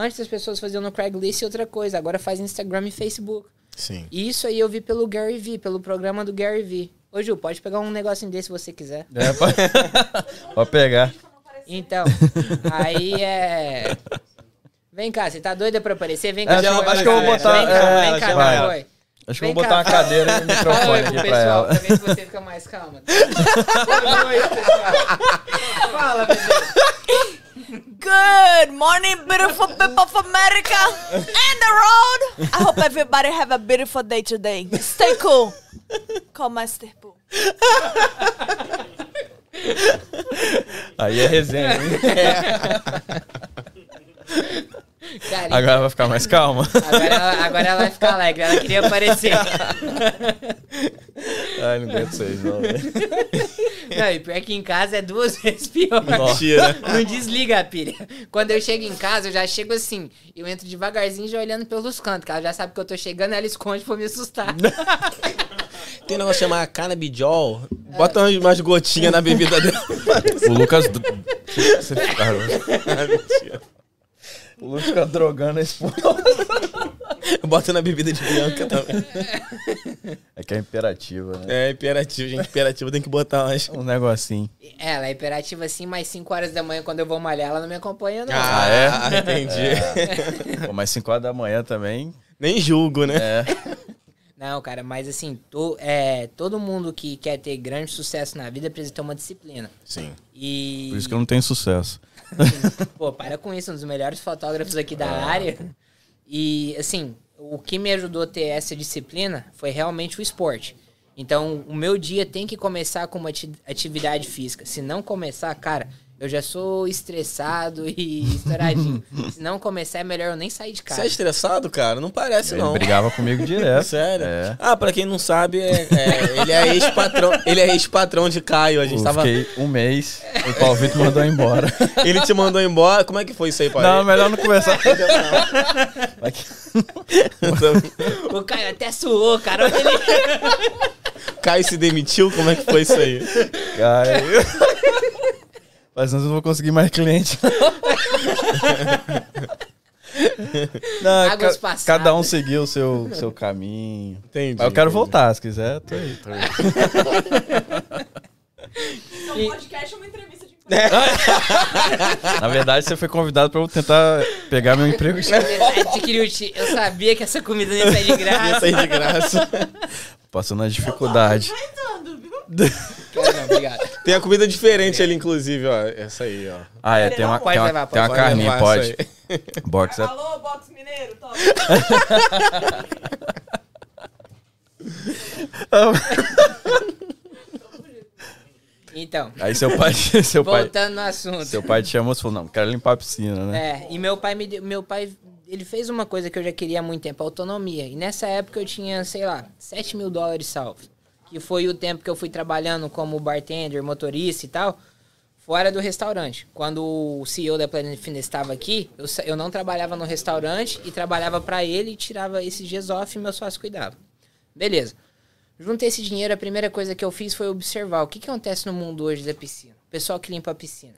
Antes as pessoas faziam no Craigslist e outra coisa, agora faz Instagram e Facebook. Sim. E isso aí eu vi pelo Gary Vee, pelo programa do Gary Vee. Ô Ju, pode pegar um negocinho desse se você quiser. É, pode, pode pegar. Então, aí é. Vem cá, você tá doida pra aparecer? Vem cá, É, Ju, acho que eu vou botar- Vem cá, é, vem cá, vai. Acho que eu vou cá, botar uma fala. cadeira e um microfone aqui pro pra pessoal, ela. pra ver se você fica mais calma. Oi, pessoal. Fala, bebê. Good morning, beautiful people of America and the road. I hope everybody have a beautiful day today. Stay cool. Call Master Poo. Aí ah, é resenha. hein? Cara, então, Agora vai ficar mais calma. agora, ela, agora ela vai ficar alegre. Ela queria aparecer. Ai, não aguento vocês, não. Não, e pior que em casa é duas vezes pior. Mentira. Não desliga a pilha. Quando eu chego em casa, eu já chego assim. Eu entro devagarzinho já olhando pelos cantos. Que ela já sabe que eu tô chegando, ela esconde pra me assustar. Tem um negócio chamado cannabidiol. Bota umas, umas gotinhas na bebida dela. O Lucas. Você O Lucas fica drogando a esposa. Bota na bebida de Bianca também. É que é imperativa, né? É imperativo, gente. Imperativo tem que botar umas. Um negocinho. É, ela é imperativa assim, mas 5 horas da manhã, quando eu vou malhar, ela não me acompanha, não. Ah, é? entendi. Pô, mas 5 horas da manhã também. Nem julgo, né? É. Não, cara, mas assim, to- é, todo mundo que quer ter grande sucesso na vida precisa ter uma disciplina. Sim. E. Por isso que eu não tenho sucesso. Pô, para com isso, um dos melhores fotógrafos aqui da área. E, assim, o que me ajudou a ter essa disciplina foi realmente o esporte. Então, o meu dia tem que começar com uma ati- atividade física. Se não começar, cara, eu já sou estressado e estouradinho. Se não começar, é melhor eu nem sair de Você casa. é estressado, cara? Não parece, Ele não. brigava comigo direto. Sério? É. Ah, pra quem não sabe, é- é, ele é ex-patrão. Ele é ex-patrão de Caio. A gente Eu tava. fiquei um mês, o Paulo Vitor mandou embora. Ele te mandou embora. Como é que foi isso aí, pai? Não, melhor não conversar. Que- O cara até suou, cara. Olha ele. Caio se demitiu? Como é que foi isso aí? Eu... Mas nós não vou conseguir mais cliente. Não, Águas ca- passadas. cada um seguiu o seu, seu caminho. Entendi. Mas eu quero entendi. voltar, se quiser, tô aí. Tô aí. Então, E- podcast é uma entrevista de. Na verdade, você foi convidado pra eu tentar pegar meu emprego. Verdade, Kiriuti, eu sabia que essa comida não ia sair de Ia graça. sair de graça. Passando a dificuldade. Aguentando, viu? Não, obrigado. Tem a comida diferente ali, inclusive, ó. Essa aí, ó. Ah, é, tem uma, Pode tem uma, levar, tem uma pode carninha, levar pode. Box é... Alô, box mineiro, top. Então, Aí seu pai, seu pai, voltando no assunto. seu pai te chamou e falou, não, quero limpar a piscina, né? É, e meu pai me deu, meu pai, ele fez uma coisa que eu já queria há muito tempo, autonomia. E nessa época eu tinha, sei lá, 7 mil dólares salvos. Que foi o tempo que eu fui trabalhando como bartender, motorista e tal, fora do restaurante. Quando o CEO da Planet Fitness estava aqui, eu, eu não trabalhava no restaurante e trabalhava pra ele e tirava esses dias off e meu sócio cuidava. Beleza. Juntei esse dinheiro, a primeira coisa que eu fiz foi observar o que, que acontece no mundo hoje da piscina. O pessoal que limpa a piscina.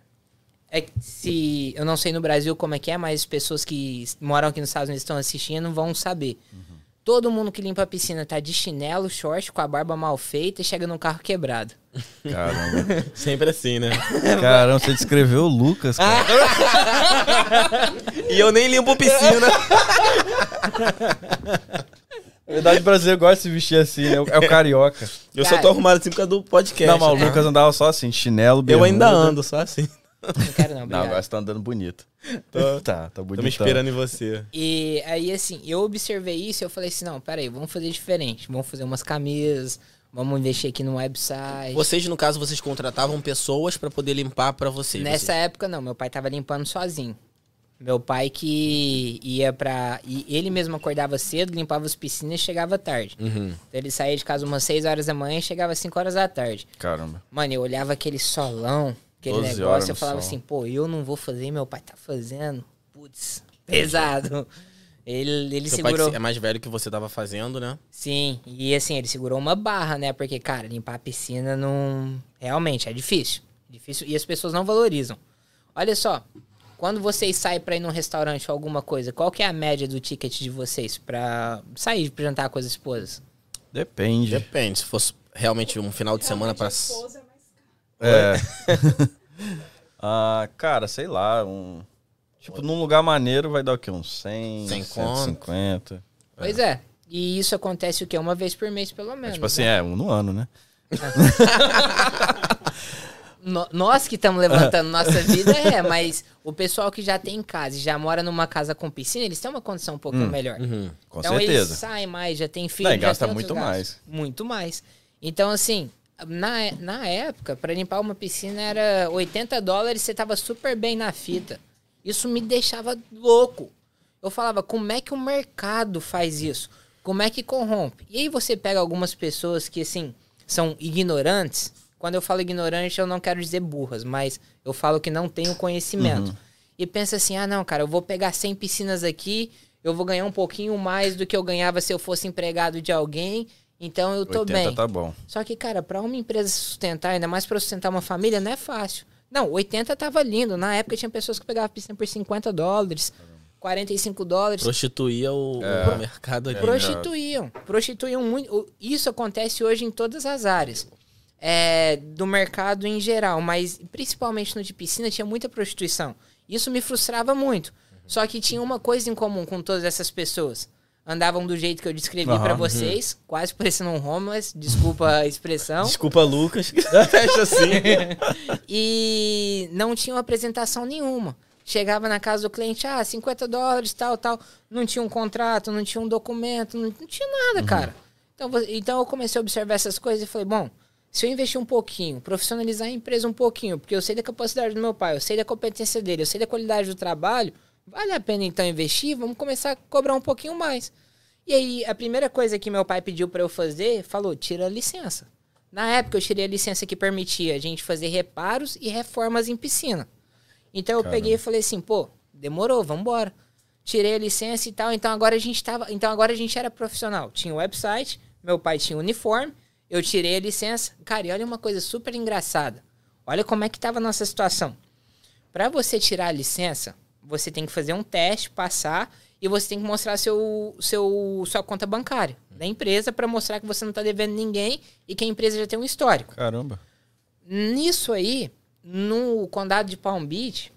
É se eu não sei no Brasil como é que é, mas as pessoas que moram aqui nos Estados Unidos estão assistindo vão saber. Todo mundo que limpa a piscina tá de chinelo, short, com a barba mal feita e chega num carro quebrado. Caramba. Sempre assim, né? Caramba, você descreveu o Lucas, cara. E eu nem limpo piscina. Na verdade, o brasileiro gosta de se vestir assim, né? É o carioca. Eu só Cara. tô arrumado assim por causa do podcast. não, mas o né? Lucas andava só assim, chinelo, Eu bermuda. ainda ando só assim. Não quero não, Não, obrigado. agora você tá andando bonito. Tô, Tá, tá bonito. tô me esperando em você. E aí, assim, eu observei isso e eu falei assim, não, peraí, vamos fazer diferente. Vamos fazer umas camisas, vamos investir aqui no website. Vocês, no caso, vocês contratavam pessoas pra poder limpar pra vocês. Nessa época, não, meu pai tava limpando sozinho. Meu pai que ia pra. E ele mesmo acordava cedo, limpava as piscinas e chegava tarde. Uhum. Então ele saía de casa umas 6 horas da manhã e chegava às 5 horas da tarde. Caramba. Mano, eu olhava aquele solão, aquele 12 horas negócio, eu falava sol. assim, pô, eu não vou fazer, meu pai tá fazendo. Putz, pesado. Ele, ele Seu segurou. é mais velho que você tava fazendo, né? Sim, e assim, ele segurou uma barra, né? Porque, cara, limpar a piscina não. Realmente, é difícil. Difícil. E as pessoas não valorizam. Olha só, quando vocês saem pra ir num restaurante ou alguma coisa, qual que é a média do ticket de vocês pra sair pra jantar com as esposas? Depende. Depende. Se fosse realmente um final de semana pra. É mais. É. ah, cara, sei lá, um... Tipo, num lugar maneiro vai dar o quê? Uns 100, 100 150. Pois é. E isso acontece o quê? Uma vez por mês, pelo É, menos. tipo assim, né? é, um no ano, né? No- nós que estamos levantando nossa vida, é, mas o pessoal que já tem casa e já mora numa casa com piscina, eles têm uma condição um pouquinho melhor. Uhum. Com então eles certeza. saem mais, já tem filho, Não, e já gasta muito gastos. Muito mais. Então, assim, na, na época, pra limpar uma piscina era 80 dólares, você tava super bem na fita. Isso me deixava louco. Eu falava, como é que o mercado faz isso? Como é que corrompe? E aí você pega algumas pessoas que, assim, são ignorantes. Quando eu falo ignorante, eu não quero dizer burras, mas eu falo que não tenho conhecimento. E pensa assim, ah, não, cara, eu vou pegar 100 piscinas aqui, eu vou ganhar um pouquinho mais do que eu ganhava se eu fosse empregado de alguém, então eu tô 80 bem. tá bom. Só que, cara, pra uma empresa se sustentar, ainda mais pra sustentar uma família, não é fácil. Não, 80 tava lindo. Na época tinha pessoas que pegavam piscina por 50 dólares, 45 dólares. Prostituía o, É. o mercado ali. Prostituíam. Prostituíam muito. Isso acontece hoje em todas as áreas. É, do mercado em geral, mas principalmente no de piscina tinha muita prostituição. Isso me frustrava muito. Só que tinha uma coisa em comum com todas essas pessoas. Andavam do jeito que eu descrevi Aham. pra vocês, quase parecendo um homeless, desculpa a expressão. Desculpa, Lucas. Fecha assim. E não tinha apresentação nenhuma. Chegava na casa do cliente, ah, 50 dólares, tal, tal. Não tinha um contrato, não tinha um documento, não, não tinha nada, cara. Então, então eu comecei a observar essas coisas e falei, bom, se eu investir um pouquinho, profissionalizar a empresa um pouquinho, porque eu sei da capacidade do meu pai, eu sei da competência dele, eu sei da qualidade do trabalho, vale a pena então investir, vamos começar a cobrar um pouquinho mais. E aí, a primeira coisa que meu pai pediu pra eu fazer, falou, tira a licença. Na época, eu tirei a licença que permitia a gente fazer reparos e reformas em piscina. Então, eu peguei e falei assim, pô, demorou, vambora. Tirei a licença e tal, então agora a gente tava, então agora a gente era profissional. Tinha o website, meu pai tinha o uniforme, eu tirei a licença. Cara, e olha uma coisa super engraçada. Olha como é que tava a nossa situação. Para você tirar a licença, você tem que fazer um teste, passar e você tem que mostrar seu, seu sua conta bancária da empresa para mostrar que você não tá devendo ninguém e que a empresa já tem um histórico. Caramba. Nisso aí, no condado de Palm Beach,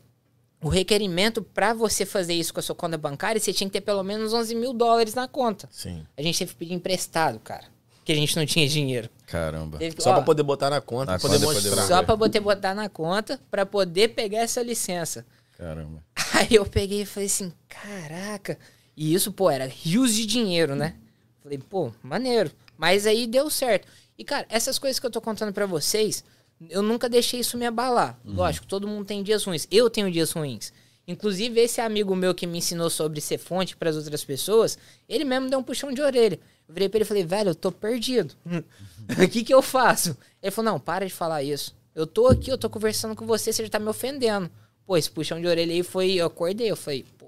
o requerimento para você fazer isso com a sua conta bancária, você tinha que ter pelo menos 11 mil dólares na conta. Sim. A gente teve que pedir emprestado, cara. Porque a gente não tinha dinheiro. Caramba. Teve Só ó, pra poder botar na conta, Na pra poder conta, poder mostrar. botar. só pra poder botar na conta para poder pegar essa licença. Caramba. Aí eu peguei e falei assim, caraca. E isso, pô, era rios de dinheiro, né? Falei, pô, maneiro. Mas aí deu certo. E, cara, essas coisas que eu tô contando pra vocês, eu nunca deixei isso me abalar. Lógico, todo mundo tem dias ruins. Eu tenho dias ruins. Inclusive, esse amigo meu que me ensinou sobre ser fonte pras outras pessoas, ele mesmo deu um puxão de orelha. Eu virei pra ele e falei, velho, eu tô perdido. O que que eu faço? Ele falou, não, para de falar isso. Eu tô aqui, eu tô conversando com você, você já tá me ofendendo. Pô, esse puxão de orelha aí foi. Eu acordei, eu falei, pô.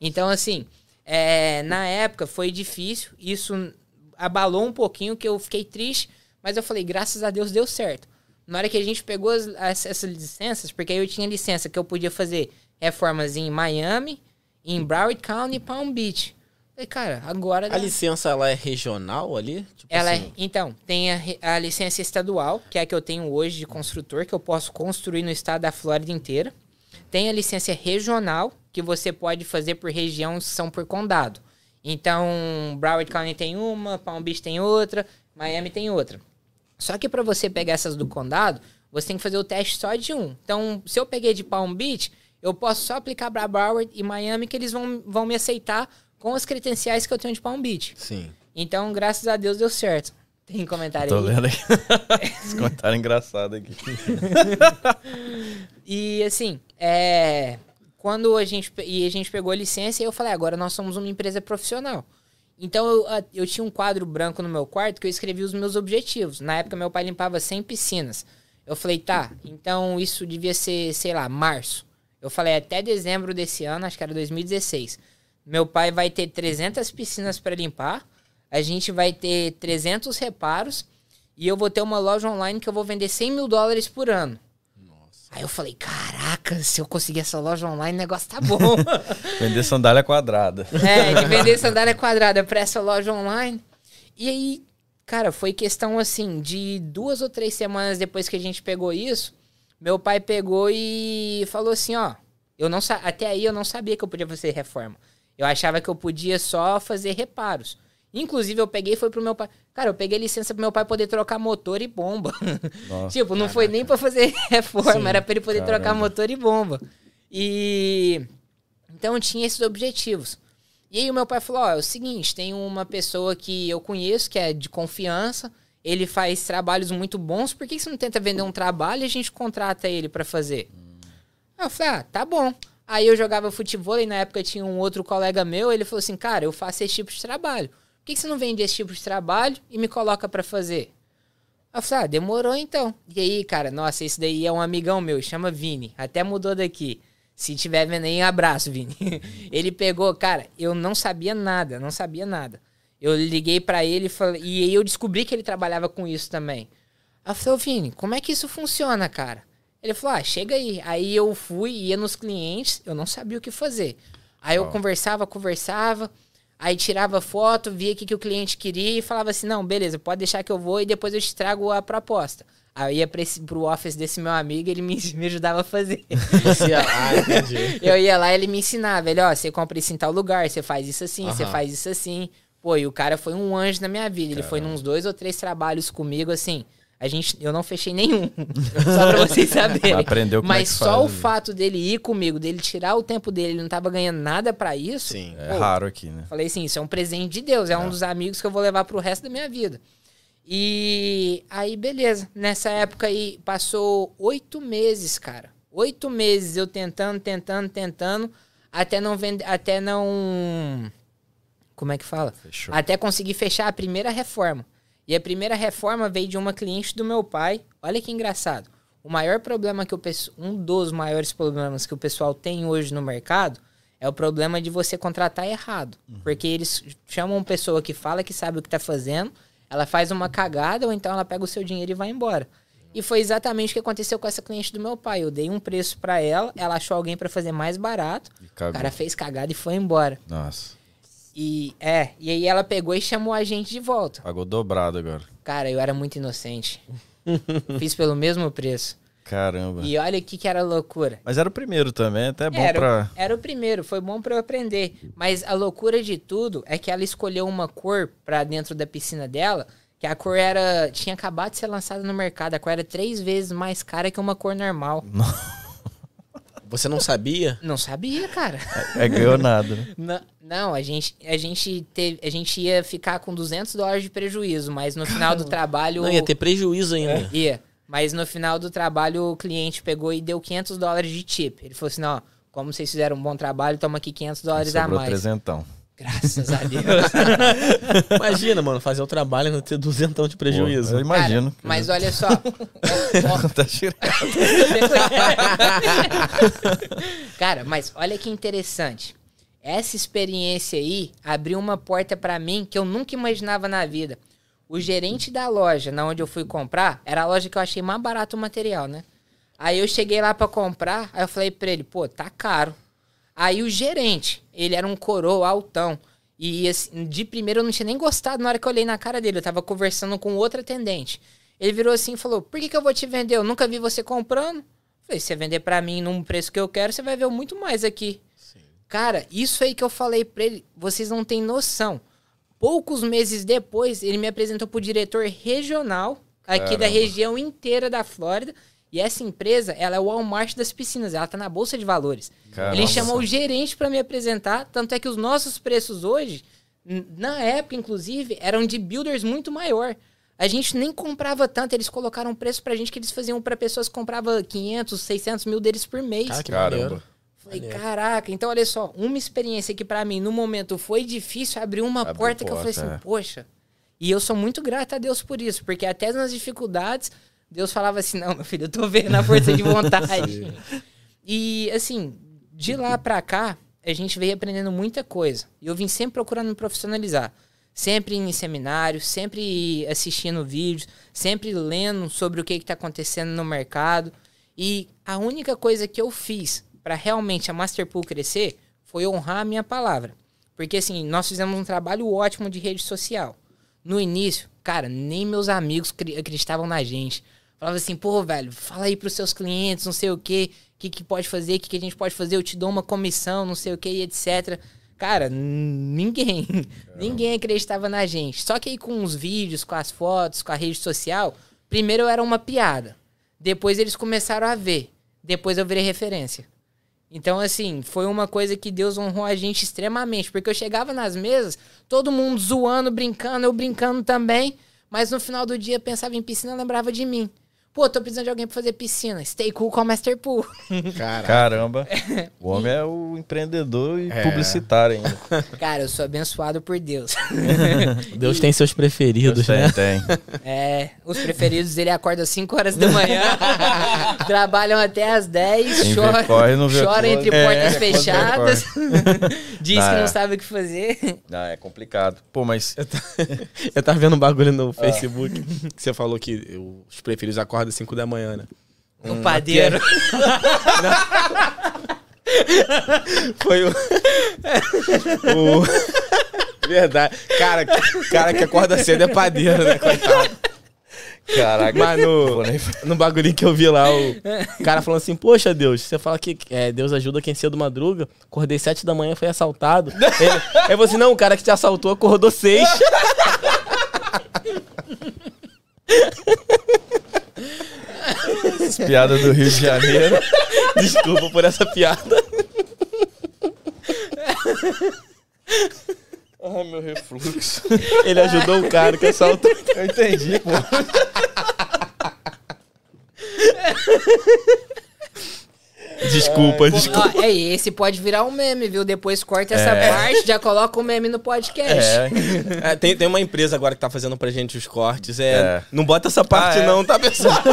Então, assim, é, na época foi difícil, isso abalou um pouquinho, que eu fiquei triste, mas eu falei, graças a Deus deu certo. Na hora que a gente pegou as, as- essas licenças, porque aí eu tinha licença que eu podia fazer reformas em Miami, em Broward County e Palm Beach. Falei, cara, agora. A dá. licença, ela é regional ali? Tipo Ela assim, é, então, tem a, a licença estadual, que é a que eu tenho hoje de construtor, que eu posso construir no estado da Flórida inteira. Tem a licença regional, que você pode fazer por região, são por condado. Então, Broward County tem uma, Palm Beach tem outra, Miami tem outra. Só que para você pegar essas do condado, você tem que fazer o teste só de um. Então, se eu peguei de Palm Beach, eu posso só aplicar para Broward e Miami, que eles vão, vão me aceitar com as credenciais que eu tenho de Palm Beach. Sim. Então, graças a Deus deu certo. Tem comentário Tô aí? vendo aqui. Esse comentário engraçado aqui. E assim, é, quando a gente e a gente pegou a licença, eu falei, agora nós somos uma empresa profissional. Então eu, eu tinha um quadro branco no meu quarto que eu escrevi os meus objetivos. Na época meu pai limpava 100 piscinas. Eu falei, tá, então isso devia ser, sei lá, março. Eu falei, até dezembro desse ano, acho que era 2016. Meu pai vai ter 300 piscinas para limpar, a gente vai ter 300 reparos e eu vou ter uma loja online que eu vou vender 100 mil dólares por ano. Aí eu falei, caraca, se eu conseguir essa loja online, o negócio tá bom. Vender sandália quadrada. é, de vender sandália quadrada pra essa loja online. E aí, cara, foi questão assim, de duas ou três semanas depois que a gente pegou isso, meu pai pegou e falou assim, ó, eu não até aí eu não sabia que eu podia fazer reforma. Eu achava que eu podia só fazer reparos. Inclusive, eu peguei e foi pro meu pai. Cara, eu peguei licença pro meu pai poder trocar motor e bomba. Nossa, tipo, não foi nem pra fazer reforma, Sim, era pra ele poder trocar caramba. motor e bomba. E. Então tinha esses objetivos. E aí o meu pai falou: ó, é o seguinte, tem uma pessoa que eu conheço, que é de confiança, ele faz trabalhos muito bons, por que você não tenta vender um trabalho e a gente contrata ele pra fazer? Aí eu falei, ah, tá bom. Aí eu jogava futebol e na época tinha um outro colega meu, ele falou assim, cara, eu faço esse tipo de trabalho. Por que, que você não vende esse tipo de trabalho e me coloca pra fazer? Eu falei, ah, demorou então. E aí, cara, nossa, esse daí é um amigão meu, chama Vini. Até mudou daqui. Se tiver vendo aí, abraço, Vini. ele pegou, cara, eu não sabia nada, não sabia nada. Eu liguei pra ele e falei, e aí eu descobri que ele trabalhava com isso também. Eu falei, ô Vini, como é que isso funciona, cara? Ele falou, ah, chega aí. Aí eu fui, ia nos clientes, eu não sabia o que fazer. Aí eu conversava, conversava, aí tirava foto, via o que, que o cliente queria e falava assim, não, beleza, pode deixar que eu vou e depois eu te trago a proposta. Aí eu ia pra esse, pro office desse meu amigo ele me, me ajudava a fazer. Você- ah, entendi. eu ia lá ele me ensinava, ele, ó, você compra isso em tal lugar, você faz isso assim, você faz isso assim. Pô, e o cara foi um anjo na minha vida. Ele foi nos dois ou três trabalhos comigo, assim. A gente, eu não fechei nenhum. só pra vocês saberem. Aprendeu como é Mas que só faz, o né? fato dele ir comigo, dele tirar o tempo dele, ele não tava ganhando nada pra isso. Sim. É raro aqui, né? Falei assim, isso é um presente de Deus, é, um dos amigos que eu vou levar pro resto da minha vida. E aí, beleza. Nessa época aí, passou oito meses, cara. Oito meses eu tentando, tentando, tentando, até não vender, até não... Como é que fala? Fechou. Até conseguir fechar a primeira reforma. E a primeira reforma veio de uma cliente do meu pai. Olha que engraçado. O maior problema que o um dos maiores problemas que o pessoal tem hoje no mercado é o problema de você contratar errado. Porque eles chamam uma pessoa que fala que sabe o que tá fazendo, ela faz uma cagada ou então ela pega o seu dinheiro e vai embora. E foi exatamente o que aconteceu com essa cliente do meu pai. Eu dei um preço pra ela, ela achou alguém pra fazer mais barato. O cara fez cagada e foi embora. Nossa. E é, e aí ela pegou e chamou a gente de volta. Pagou dobrado agora. Cara, eu era muito inocente. Fiz pelo mesmo preço. Caramba. E olha o que que era loucura. Mas era o primeiro também, até é bom Era, pra. era o primeiro, foi bom pra eu aprender. Mas a loucura de tudo é que ela escolheu uma cor pra dentro da piscina dela, que a cor era. tinha acabado de ser lançada no mercado. A cor era três vezes mais cara que uma cor normal. Você não sabia? Não sabia, cara. É, ganhou nada, né? Não, a gente, a gente teve, a gente ia ficar com 200 dólares de prejuízo, mas no final do trabalho Não, ia ter prejuízo ainda. Ia. Mas no final do trabalho o cliente pegou e deu 500 dólares de tip. Ele falou assim: "Não, como vocês fizeram um bom trabalho, toma aqui 500 dólares a Sobrou mais". trezentão. Graças a Deus. Imagina, mano, fazer o trabalho e não ter duzentão de prejuízo. Pô, eu imagino. Cara, mas olha só. tá. Cara, mas olha que interessante. Essa experiência aí abriu uma porta pra mim que eu nunca imaginava na vida. O gerente da loja, na onde eu fui comprar, era a loja que eu achei mais barato o material, né? Aí eu cheguei lá pra comprar, aí eu falei pra ele, pô, tá caro. Aí o gerente, ele era um coroa altão. E assim, de primeiro eu não tinha nem gostado na hora que eu olhei na cara dele. Eu tava conversando com outra atendente. Ele virou assim e falou: Por que, que eu vou te vender? Eu nunca vi você comprando. Falei, se você vender pra mim num preço que eu quero, você vai ver muito mais aqui. Cara, isso aí que eu falei pra ele, vocês não têm noção. Poucos meses depois, ele me apresentou pro diretor regional aqui da Caramba. região inteira da Flórida. E essa empresa, ela é o Walmart das piscinas, ela tá na bolsa de valores. Caramba. Ele chamou o gerente pra me apresentar, tanto é que os nossos preços hoje, na época inclusive, eram de builders muito maior. A gente nem comprava tanto, eles colocaram um preço pra gente que eles faziam pra pessoas que compravam 500, 600 mil deles por mês. Cara, que Caramba. Falei, caraca, então olha só, uma experiência que pra mim no momento foi difícil, abriu uma Abriu porta que eu falei porta, assim, é. poxa. E eu sou muito grata a Deus por isso, porque até nas dificuldades, Deus falava assim: não, meu filho, eu tô vendo a força de vontade. e assim, de lá pra cá, a gente veio aprendendo muita coisa. E eu vim sempre procurando me profissionalizar. Sempre em seminários, sempre assistindo vídeos, sempre lendo sobre o que está acontecendo no mercado. E a única coisa que eu fiz para realmente a Masterpool crescer foi honrar a minha palavra. Porque assim, nós fizemos um trabalho ótimo de rede social. No início, cara, nem meus amigos acreditavam na gente. Falava assim, pô, velho, fala aí pros seus clientes, não sei o quê, o que, que pode fazer, o que, que a gente pode fazer, eu te dou uma comissão, não sei o quê, e etc. Cara, ninguém, ninguém acreditava na gente. Só que aí com os vídeos, com as fotos, com a rede social, primeiro eu era uma piada. Depois eles começaram a ver. Depois eu virei referência. Então, assim, foi uma coisa que Deus honrou a gente extremamente. Porque eu chegava nas mesas, todo mundo zoando, brincando, eu brincando também. Mas no final do dia pensava em piscina lembrava de mim. Pô, tô precisando de alguém pra fazer piscina. Stay cool com a Master Pool. Caraca. Caramba. O homem é o empreendedor e É. publicitário ainda. Cara, eu sou abençoado por Deus. Deus tem seus preferidos, tem, né? tem. É, os preferidos dele acordam às 5 horas da manhã, trabalham até às 10, Quem vê chora, corre, chora entre É, portas vê fechadas, diz Ah, que é. não sabe o que fazer. Não, é complicado. Pô, mas Eu tava vendo um bagulho no Facebook que você falou que os preferidos acordam às 5 da manhã, né? O padeiro. Foi o. o... Verdade. Cara, cara que acorda cedo é padeiro, né? Coitado. Caraca. Mas no, no bagulhinho que eu vi lá, o cara falando assim, poxa Deus, você fala que é, Deus ajuda quem cedo madruga, acordei sete da manhã, foi assaltado. Ele, aí você, não, o cara que te assaltou acordou seis. Essas piadas do Rio de Janeiro. Desculpa por essa piada. Ai, meu refluxo. Ele ajudou o cara que assaltou. Eu entendi, pô. Desculpa, desculpa. Ó, é, esse pode virar um meme, viu? Depois corta essa É. parte, já coloca o meme no podcast. É. É, tem, tem uma empresa agora que tá fazendo pra gente os cortes. É, É. Não bota essa parte, Ah, é? não, tá, pessoal?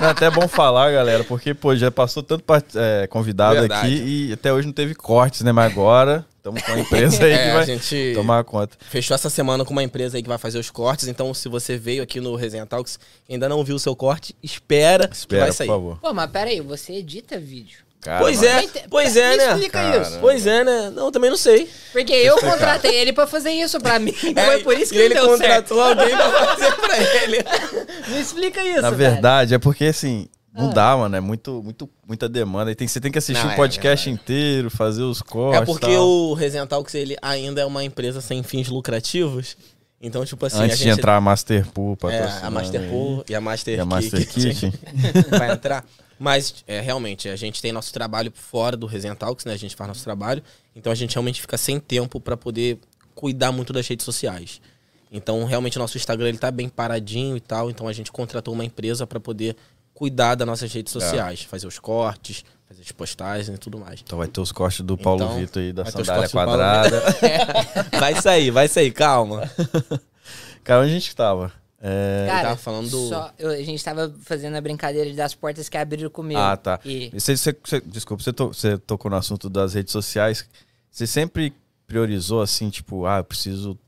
Não, é até bom falar, galera, porque, pô, já passou tanto part- é, convidado Verdade. aqui e até hoje não teve cortes, né? Mas agora estamos com a empresa aí É, que a vai gente tomar conta. fechou essa semana com uma empresa aí que vai fazer os cortes. Então, se você veio aqui no Resenha Talks e ainda não viu o seu corte, espera, que Espera, vai por sair. favor. Pô, mas pera aí, você edita vídeo. Cara, Pois é, pois é, Me né? explica Cara. isso. Pois é, né? Não, também não sei. Porque eu contratei ele pra fazer isso pra mim. Foi por isso que É, ele não deu certo. contratou alguém pra fazer pra ele. Me explica isso, Na velho. verdade, é porque assim, não dá, mano. É muito, muito, muita demanda. E tem, você tem que assistir Não, o é podcast inteiro, fazer os cortes. É porque tal. o Talks, ele ainda é uma empresa sem fins lucrativos. Então, tipo assim, Antes a de gente... entrar a Masterpool, É, patrocinando a Master aí. Pool e a Master E a Master Kitchen. vai entrar. Mas, é, realmente, a gente tem nosso trabalho fora do Resenha Talks, né? A gente faz nosso trabalho. Então, a gente realmente fica sem tempo pra poder cuidar muito das redes sociais. Então, realmente, o nosso Instagram, ele tá bem paradinho e tal. Então, a gente contratou uma empresa pra poder cuidar das nossas redes sociais. Fazer os cortes, fazer as postagens e tudo mais. Então vai ter os cortes do Paulo Então, Vitor aí, da sandália quadrada. Vai sair, vai sair, calma. Cara, onde a gente tava? É... Cara, tava falando do- só- eu- a gente tava fazendo a brincadeira das portas que abriram comigo. Ah, tá. E, Você, você- você- desculpa, você, to- você tocou no assunto das redes sociais. Você sempre priorizou assim, tipo, ah, eu preciso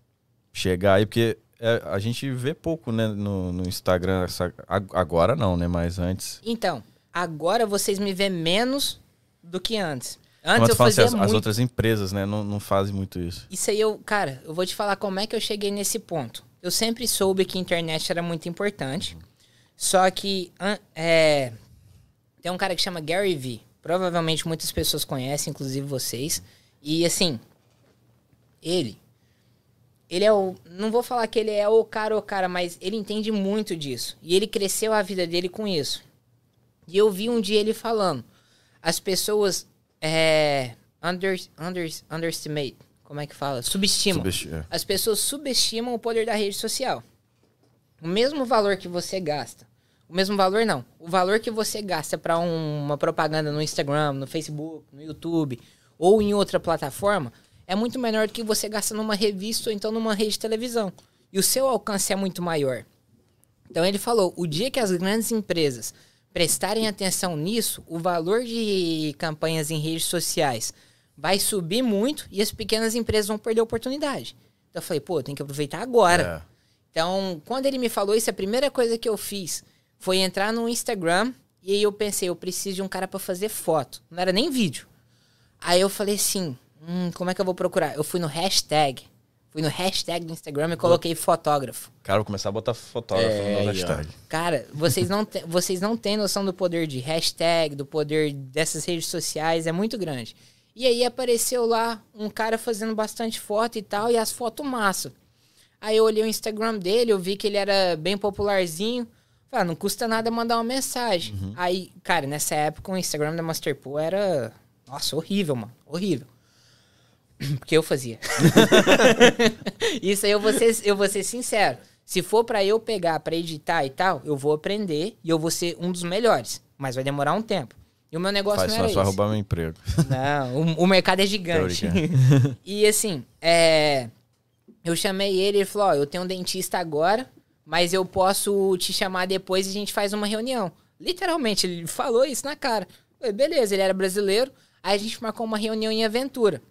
chegar aí, porque é, a gente vê pouco, né, no, no Instagram. essa- ag- agora não, né? Mas antes. então, agora vocês me vê menos do que antes. Antes eu assim, fazia as, as muito. outras empresas, né, não, não fazem muito isso. Isso aí eu, cara, eu vou te falar como é que eu cheguei nesse ponto. Eu sempre soube que a internet era muito importante. Só que é, tem um cara que chama Gary Vee. Provavelmente muitas pessoas conhecem, inclusive vocês. E assim, ele. Ele é o. Não vou falar que ele é o cara, o cara, mas ele entende muito disso. E ele cresceu a vida dele com isso. E eu vi um dia ele falando. As pessoas é, under, under, underestimate. Como é que fala? Subestimam. Subesti- é. As pessoas subestimam o poder da rede social. O mesmo valor que você gasta. O mesmo valor não. O valor que você gasta para uma propaganda no Instagram, no Facebook, no YouTube ou em outra plataforma é muito menor do que você gasta numa revista ou então numa rede de televisão. E o seu alcance é muito maior. Então ele falou: o dia que as grandes empresas prestarem atenção nisso, o valor de campanhas em redes sociais vai subir muito e as pequenas empresas vão perder a oportunidade. Então eu falei, pô, tem que aproveitar agora. É. Então, quando ele me falou isso, a primeira coisa que eu fiz foi entrar no Instagram e aí eu pensei, eu preciso de um cara para fazer foto. Não era nem vídeo. Aí eu falei assim, hum, como é que eu vou procurar? Eu fui no hashtag. Fui no hashtag do Instagram e coloquei fotógrafo. Cara, vou começar a botar fotógrafo É, no ó. hashtag. Cara, vocês não, te- vocês não têm noção do poder de hashtag, do poder dessas redes sociais, é muito grande. E aí apareceu lá um cara fazendo bastante foto e tal, e as fotos massa. Aí eu olhei o Instagram dele, eu vi que ele era bem popularzinho. Falei, ah, não custa nada mandar uma mensagem. Aí, cara, nessa época o Instagram da Masterpool era. Nossa, horrível, mano. Horrível. Porque eu fazia. Isso aí eu vou, ser, eu vou ser sincero. Se for pra eu pegar pra editar e tal, eu vou aprender e eu vou ser um dos melhores. Mas vai demorar um tempo. E o meu negócio Faz não era só esse. roubar meu emprego. Não, o, o mercado é gigante. E assim, é, eu chamei ele, ele falou, ó, eu tenho um dentista agora, mas eu posso te chamar depois e a gente faz uma reunião. Literalmente, ele falou isso na cara. Eu falei, beleza, ele era brasileiro, aí a gente marcou uma reunião em Aventura.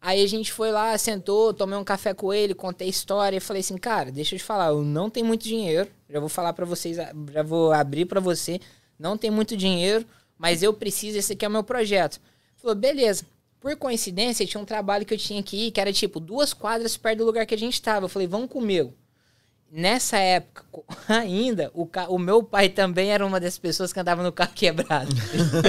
Aí a gente foi lá, sentou, tomei um café com ele, contei a história e falei assim, cara, deixa eu te falar, eu não tenho muito dinheiro, já vou falar pra vocês, já vou abrir pra você, não tem muito dinheiro, mas eu preciso, esse aqui é o meu projeto. Falou, beleza. Por coincidência, tinha um trabalho que eu tinha ir, que era tipo duas quadras perto do lugar que a gente tava. Eu falei, vamos comigo. Nessa época, ainda, o, ca- o meu pai também era uma das pessoas que andava no carro quebrado.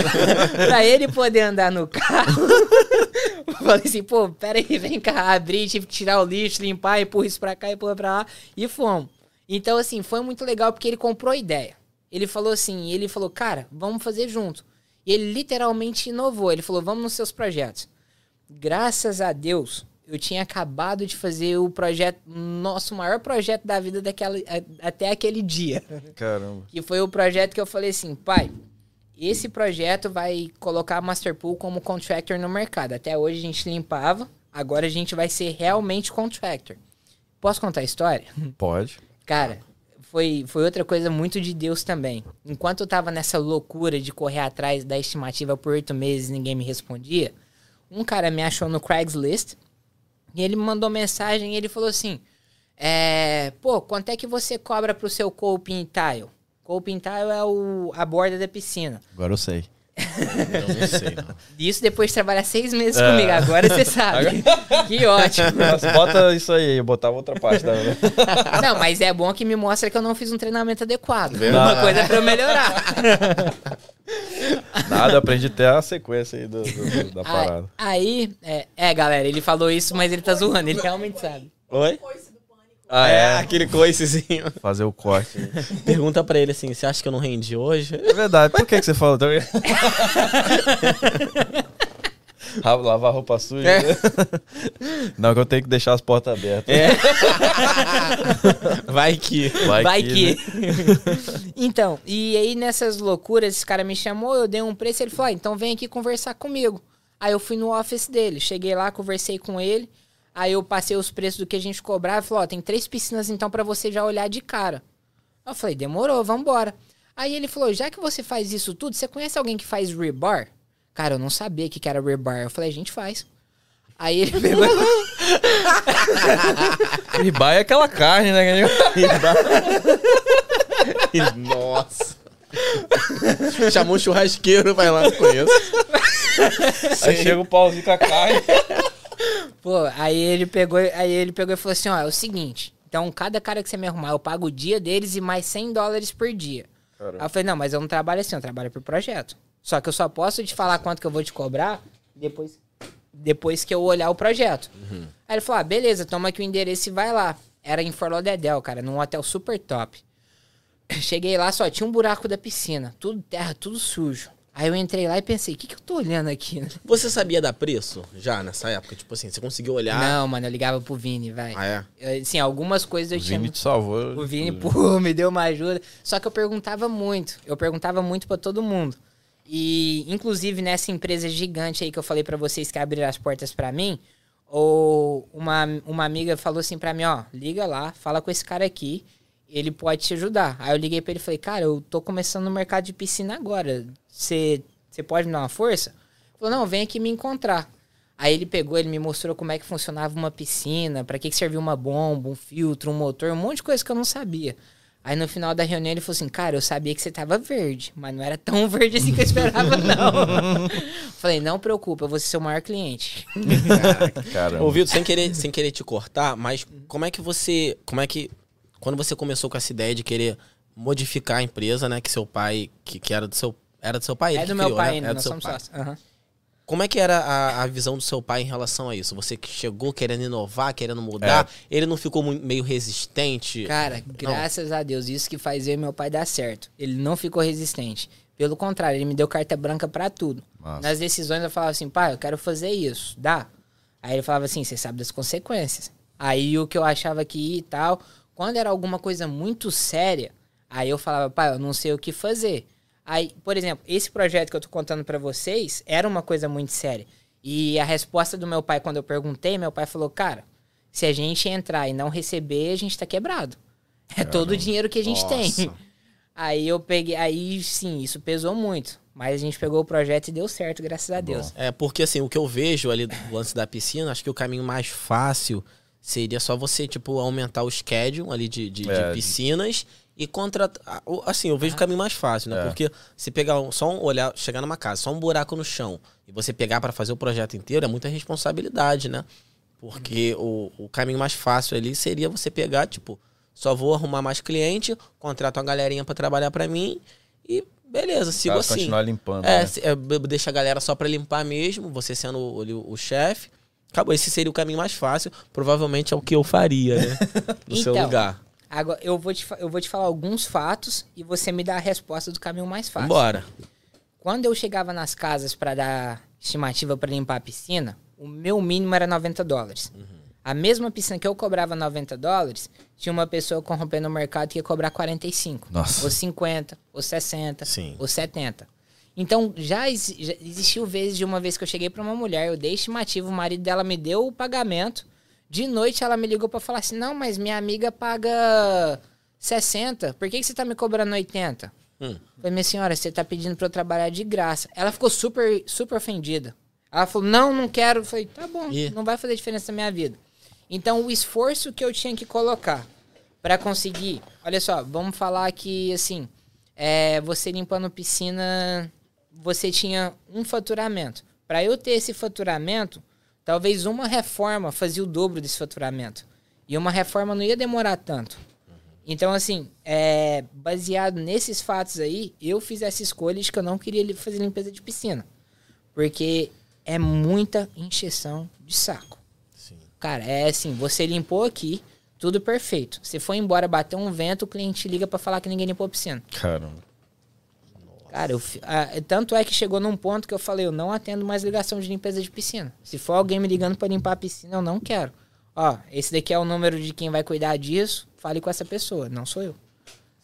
pra ele poder andar no carro, eu falei assim, pô, peraí, vem cá, abrir, tive que tirar o lixo, limpar, empurra isso pra cá, empurra pra lá, e fomos. Então, assim, foi muito legal porque ele comprou a ideia. Ele falou assim, ele falou, cara, vamos fazer junto. E ele literalmente inovou. Ele falou, vamos nos seus projetos. Graças a Deus, eu tinha acabado de fazer o projeto, nosso maior projeto da vida daquela, até aquele dia. Caramba. Que foi o projeto que eu falei assim, pai, esse projeto vai colocar a Masterpool como contractor no mercado. Até hoje a gente limpava, agora a gente vai ser realmente contractor. Posso contar a história? Pode. Cara, foi, foi outra coisa muito de Deus também. Enquanto eu tava nessa loucura de correr atrás da estimativa por oito meses e ninguém me respondia, um cara me achou no Craigslist e ele me mandou mensagem e ele falou assim: é, Pô, quanto é que você cobra pro seu coping tile? Coping tile é o, a borda da piscina. Agora eu sei. Eu não sei. não. Isso depois de trabalhar seis meses É. comigo. Agora você sabe. que ótimo. Mas bota isso aí, eu botava outra parte da. Não, mas é bom que me mostra que eu não fiz um treinamento adequado. Verdade. Uma coisa pra eu melhorar. Nada, aprendi até a sequência aí do, do- do- da parada. Aí, é, é, galera, ele falou isso, mas ele tá zoando, ele realmente sabe. Oi? Ah, É, aquele coicezinho. Fazer o corte. Pergunta pra ele assim, você acha que eu não rendi hoje? É verdade, por que, que você falou também? Lavar roupa suja. É. Não, que eu tenho que deixar as portas abertas. É. Vai que. Vai, que. né? então, e aí nessas loucuras, esse cara me chamou, eu dei um preço, ele falou, ah, então vem aqui conversar comigo. Aí eu fui no office dele, cheguei lá, conversei com ele, aí eu passei os preços do que a gente cobrava, ele falou, ó, tem três piscinas então pra você já olhar de cara. Eu falei, demorou, vambora. Aí ele falou, já que você faz isso tudo, você conhece alguém que faz rebar? Cara, eu não sabia o que que era rebar. Eu falei, a gente faz. Aí ele pegou... É aquela carne, né? Nossa. Chamou um churrasqueiro, vai lá, não conheço. Aí chega o pauzinho com a carne. Pô, aí ele pegou, aí ele pegou e falou assim, ó, é o seguinte, então cada cara que você me arrumar, eu pago o dia deles e mais 100 dólares por dia. Aí eu falei, não, mas eu não trabalho assim, eu trabalho por projeto. Só que eu só posso te falar quanto que eu vou te cobrar depois, depois que eu olhar o projeto. Aí ele falou, ah, beleza, toma aqui o endereço e vai lá. Era em Fort Lauderdale, cara, num hotel super top. Cheguei lá, só tinha um buraco da piscina, tudo terra, tudo sujo. Aí eu entrei lá e pensei, o que, que eu tô olhando aqui? Você sabia dar preço já nessa época? Tipo assim, você conseguiu olhar. Não, mano, eu ligava pro Vini, vai. Ah, é? Assim, algumas coisas eu O tinha. Vini te salvou. O Vini, pô, me deu uma ajuda. Só que eu perguntava muito. Eu perguntava muito pra todo mundo. E, inclusive, nessa empresa gigante aí que eu falei pra vocês que abriram as portas pra mim, ou uma, uma amiga falou assim pra mim, ó, liga lá, fala com esse cara aqui, ele pode te ajudar. Aí eu liguei pra ele e falei, cara, eu tô começando no mercado de piscina agora. Você você pode me dar uma força? Ele falou, não, vem aqui me encontrar. Aí ele pegou, ele me mostrou como é que funcionava uma piscina, pra que, que servia uma bomba, um filtro, um motor, um monte de coisa que eu não sabia. Aí no final da reunião ele falou assim, cara, eu sabia que você tava verde, mas não era tão verde assim que eu esperava, não. Falei, não preocupa, eu vou ser seu maior cliente. Ouvido, sem querer, sem querer te cortar, mas como é que você. Como é que. Quando você começou com essa ideia de querer modificar a empresa, né? Que seu pai. Que, que era do seu. Era do seu pai? ele é do meu criou, pai né? ainda, É do nós seu somos pai. sócios. Aham. Como é que era a, a visão do seu pai em relação a isso? Você que chegou querendo inovar, querendo mudar, ele não ficou meio resistente? Cara, graças a Deus, isso que faz eu e meu pai dar certo. Ele não ficou resistente. Pelo contrário, ele me deu carta branca pra tudo. Massa. Nas decisões eu falava assim, pai, eu quero fazer isso, dá? Aí ele falava assim, você sabe das consequências. Aí o que eu achava que ia e tal, Quando era alguma coisa muito séria, aí eu falava, pai, eu não sei o que fazer. Aí, por exemplo, esse projeto que eu tô contando pra vocês era uma coisa muito séria. E a resposta do meu pai, quando eu perguntei, meu pai falou, cara, se a gente entrar e não receber, a gente tá quebrado. É todo o dinheiro que a gente tem. Nossa. Aí eu peguei, aí sim, isso pesou muito. Mas a gente pegou o projeto e deu certo, graças a Deus. É, porque assim, o que eu vejo ali do lance da piscina, acho que o caminho mais fácil seria só você, tipo, aumentar o schedule ali de, de É, de- piscinas e contratar. Assim, eu vejo o caminho mais fácil, né? É. Porque se pegar um- só um olhar, chegar numa casa, só um buraco no chão, e você pegar pra fazer o projeto inteiro, é muita responsabilidade, né? Porque o, o caminho mais fácil ali seria você pegar, tipo, só vou arrumar mais cliente, contrato uma galerinha pra trabalhar pra mim e beleza, sigo Cara, assim. continuar limpando. É, né? se- é, deixa a galera só pra limpar mesmo, você sendo o, o, o chefe. Acabou, esse seria o caminho mais fácil. Provavelmente é o que eu faria, né? No seu Então, lugar. Agora, eu vou, te, eu vou te falar alguns fatos e você me dá a resposta do caminho mais fácil. Bora. Quando eu chegava nas casas pra dar estimativa pra limpar a piscina, o meu mínimo era 90 dólares. A mesma piscina que eu cobrava 90 dólares, tinha uma pessoa corrompendo no mercado que ia cobrar 45. Nossa. Ou 50, ou 60, Sim. ou 70. Então, já, já existiu vezes de uma vez que eu cheguei pra uma mulher, eu dei estimativa, o marido dela me deu o pagamento. De noite ela me ligou pra falar assim: "Não, mas minha amiga paga 60. Por que, que você tá me cobrando 80?" Hum. Falei, minha senhora, você tá pedindo pra eu trabalhar de graça. Ela ficou super, super ofendida. Ela falou, não, não quero. Eu falei, tá bom, Ih. não vai fazer diferença na minha vida. Então, o esforço que eu tinha que colocar pra conseguir... Olha só, vamos falar que, assim, é, você limpando piscina, você tinha um faturamento. Pra eu ter esse faturamento, talvez uma reforma fazia o dobro desse faturamento. E uma reforma não ia demorar tanto. Então, assim, é, baseado nesses fatos aí, eu fiz essa escolha de que eu não queria fazer limpeza de piscina. Porque é muita encheção de saco. Sim. Cara, é assim, você limpou aqui, tudo perfeito. Você foi embora, bateu um vento, o cliente liga pra falar que ninguém limpou a piscina. Caramba. Cara, eu tanto é que chegou num ponto que eu falei, eu não atendo mais ligação de limpeza de piscina. Se for alguém me ligando pra limpar a piscina, eu não quero. Ó, esse daqui é o número de quem vai cuidar disso, fale com essa pessoa, não sou eu.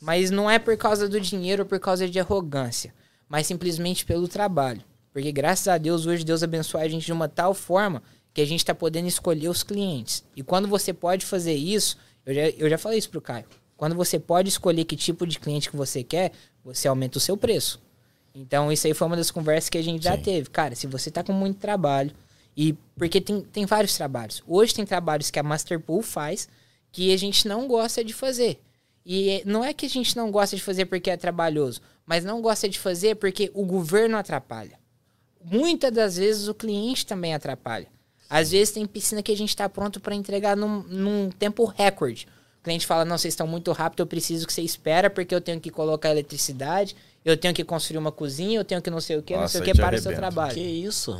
Mas não é por causa do dinheiro ou por causa de arrogância, mas simplesmente pelo trabalho. Porque graças a Deus, hoje Deus abençoa a gente de uma tal forma que a gente tá podendo escolher os clientes. E quando você pode fazer isso, eu já, eu já falei isso pro Caio. Quando você pode escolher que tipo de cliente que você quer, você aumenta o seu preço. Então, isso aí foi uma das conversas que a gente já Sim. teve. Cara, se você tá com muito trabalho, e porque tem, tem vários trabalhos. Hoje tem trabalhos que a Masterpool faz que a gente não gosta de fazer. E não é que a gente não gosta de fazer porque é trabalhoso, mas não gosta de fazer porque o governo atrapalha. Muitas das vezes o cliente também atrapalha. Às vezes tem piscina que a gente está pronto para entregar num, num tempo recorde. Cliente fala, não, vocês estão muito rápido, eu preciso que você espera, porque eu tenho que colocar eletricidade, eu tenho que construir uma cozinha, eu tenho que não sei o que, não sei o que para o seu trabalho. Que isso?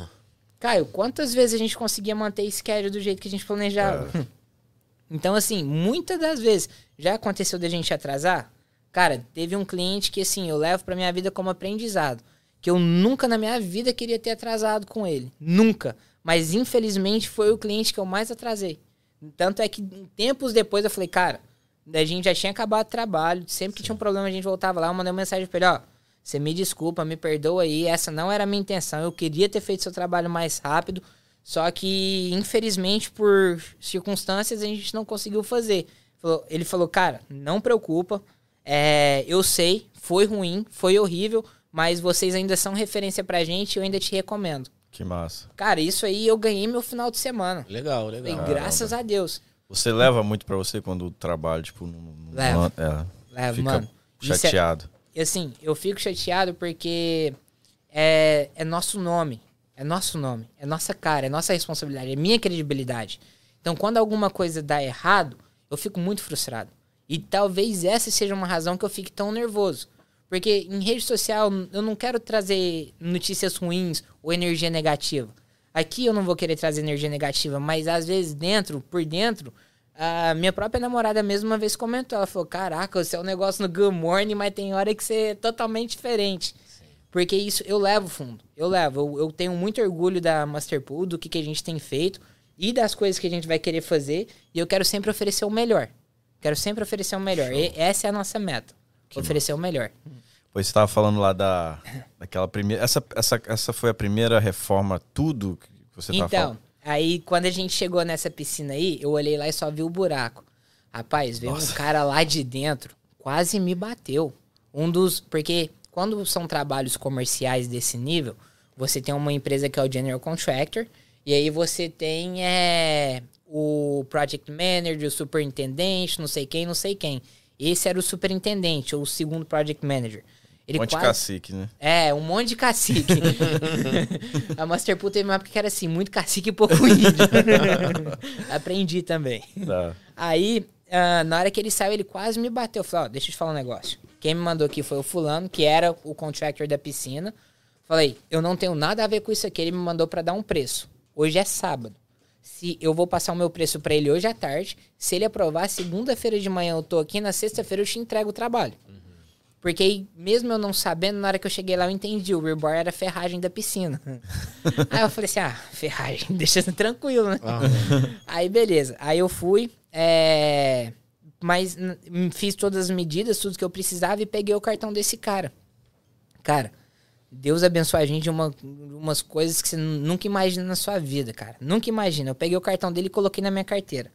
Caio, quantas vezes a gente conseguia manter esse schedule do jeito que a gente planejava? É. Então, assim, muitas das vezes, já aconteceu da gente atrasar? Cara, teve um cliente que, assim, eu levo pra minha vida como aprendizado. Que eu nunca na minha vida queria ter atrasado com ele. Nunca. Mas, infelizmente, foi o cliente que eu mais atrasei. Tanto é que, tempos depois, eu falei, cara, a gente já tinha acabado o trabalho. Sempre que tinha um problema, a gente voltava lá. Eu mandei uma mensagem pra ele, ó. Você me desculpa, me perdoa aí. Essa não era a minha intenção. Eu queria ter feito seu trabalho mais rápido. Só que, infelizmente, por circunstâncias, a gente não conseguiu fazer. Ele falou, cara, não preocupa. É, eu sei, foi ruim, foi horrível, mas vocês ainda são referência pra gente e eu ainda te recomendo. Que massa. Cara, isso aí eu ganhei meu final de semana. Legal, legal. graças a Deus. Você leva muito pra você quando o trabalho, tipo, não. não- Leva. é, Leva, fica mano. É- chateado. E assim, eu fico chateado porque é, é nosso nome. É nosso nome. É nossa cara, é nossa responsabilidade, é minha credibilidade. Então, quando alguma coisa dá errado, eu fico muito frustrado. E talvez essa seja uma razão que eu fique tão nervoso. Porque em rede social eu não quero trazer notícias ruins ou energia negativa. Aqui eu não vou querer trazer energia negativa, mas às vezes dentro, por dentro, a minha própria namorada mesmo uma vez comentou. Ela falou: Caraca, você é um negócio no Good Morning, mas tem hora que você é totalmente diferente. Porque isso eu levo fundo. Eu levo. Eu, eu tenho muito orgulho da Masterpool, do que, que a gente tem feito e das coisas que a gente vai querer fazer. E eu quero sempre oferecer o melhor. Quero sempre oferecer o melhor. E essa é a nossa meta. Oferecer o melhor. Pois você estava falando lá da, daquela primeira. Essa, essa, essa foi a primeira reforma, tudo que você estava Então, falando? aí quando a gente chegou nessa piscina aí, eu olhei lá e só vi o buraco. Rapaz, veio um cara lá de dentro, quase me bateu. Um dos. Porque quando são trabalhos comerciais desse nível, você tem uma empresa que é o General Contractor, e aí você tem é, o Project Manager, o superintendente, não sei quem, não sei quem. Esse era o superintendente, ou o segundo Project Manager. Ele Monte quase- Cacique, né? é, um monte de cacique. a Masterpool teve uma época que era assim, muito cacique e pouco índio. Aprendi também. Tá. Aí, ah, na hora que ele saiu, ele quase me bateu. Eu falei, ó, deixa eu te falar um negócio. Quem me mandou aqui foi o fulano, que era o contractor da piscina. Falei, eu não tenho nada a ver com isso aqui. Ele me mandou pra dar um preço. Hoje é sábado. Se eu vou passar o meu preço pra ele hoje à tarde, se ele aprovar, segunda-feira de manhã eu tô aqui, na sexta-feira eu te entrego o trabalho. Porque aí, mesmo eu não sabendo, na hora que eu cheguei lá eu entendi. O rebar era a ferragem da piscina. aí eu falei assim, ah, ferragem, deixa tranquilo, né? Aí beleza. Aí eu fui, é... mas fiz todas as medidas, tudo que eu precisava e peguei o cartão desse cara. Cara, Deus abençoe a gente de uma, umas coisas que você nu- nunca imagina na sua vida, cara. Nunca imagina. Eu peguei o cartão dele e coloquei na minha carteira.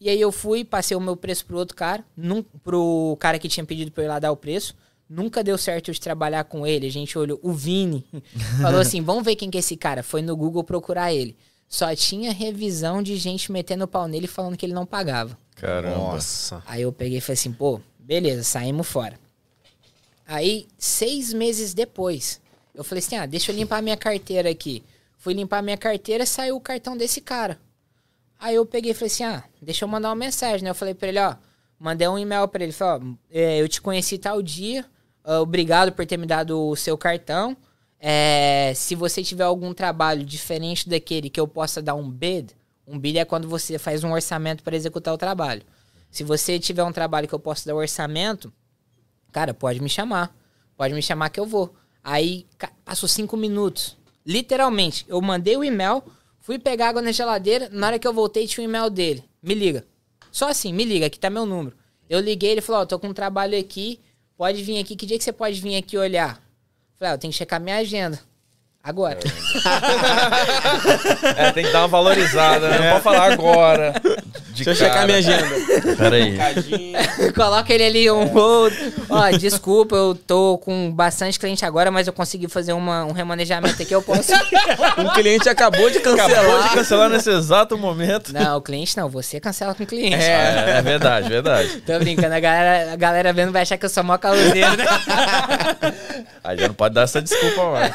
E aí eu fui, passei o meu preço pro outro cara, num, pro cara que tinha pedido pra eu ir lá dar o preço. Nunca deu certo de trabalhar com ele. A gente olhou, o Vini falou assim: vamos ver quem que é esse cara. Foi no Google procurar ele. Só tinha revisão de gente metendo o pau nele falando que ele não pagava. Caramba. Nossa. Aí eu peguei e falei assim, pô, beleza, saímos fora. Aí, seis meses depois, eu falei assim, ah, deixa eu limpar minha carteira aqui. Fui limpar minha carteira, saiu o cartão desse cara. Aí eu peguei e falei assim, ah, deixa eu mandar uma mensagem, né? Eu falei pra ele, ó, mandei um e-mail pra ele, falei, ó, é, eu te conheci tal dia, obrigado por ter me dado o seu cartão. É, se você tiver algum trabalho diferente daquele que eu possa dar um bid, um bid é quando você faz um orçamento para executar o trabalho. Se você tiver um trabalho que eu possa dar orçamento, cara, pode me chamar. Pode me chamar que eu vou. Aí passou cinco minutos. Literalmente, eu mandei o e-mail, fui pegar água na geladeira, na hora que eu voltei tinha o e-mail dele. Me liga. Só assim, me liga, aqui tá meu número. Eu liguei, ele falou, ó, tô com um trabalho aqui, pode vir aqui, que dia que você pode vir aqui olhar? Falei, ah, eu tenho que checar minha agenda. Agora. É, tem que dar uma valorizada, né? Não pode falar agora. De Deixa eu checar minha agenda. Pera aí. Coloca ele ali um hold. Ó, desculpa, eu tô com bastante cliente agora, mas eu consegui fazer uma, um remanejamento aqui, eu posso. Um cliente acabou de Acabou de cancelar. cancelar nesse exato momento. Não, o cliente não, você cancela com o cliente. É, é verdade, verdade. Tô brincando, a galera, a galera vendo vai achar que eu sou mó caloseiro, né? Aí já não pode dar essa desculpa mais.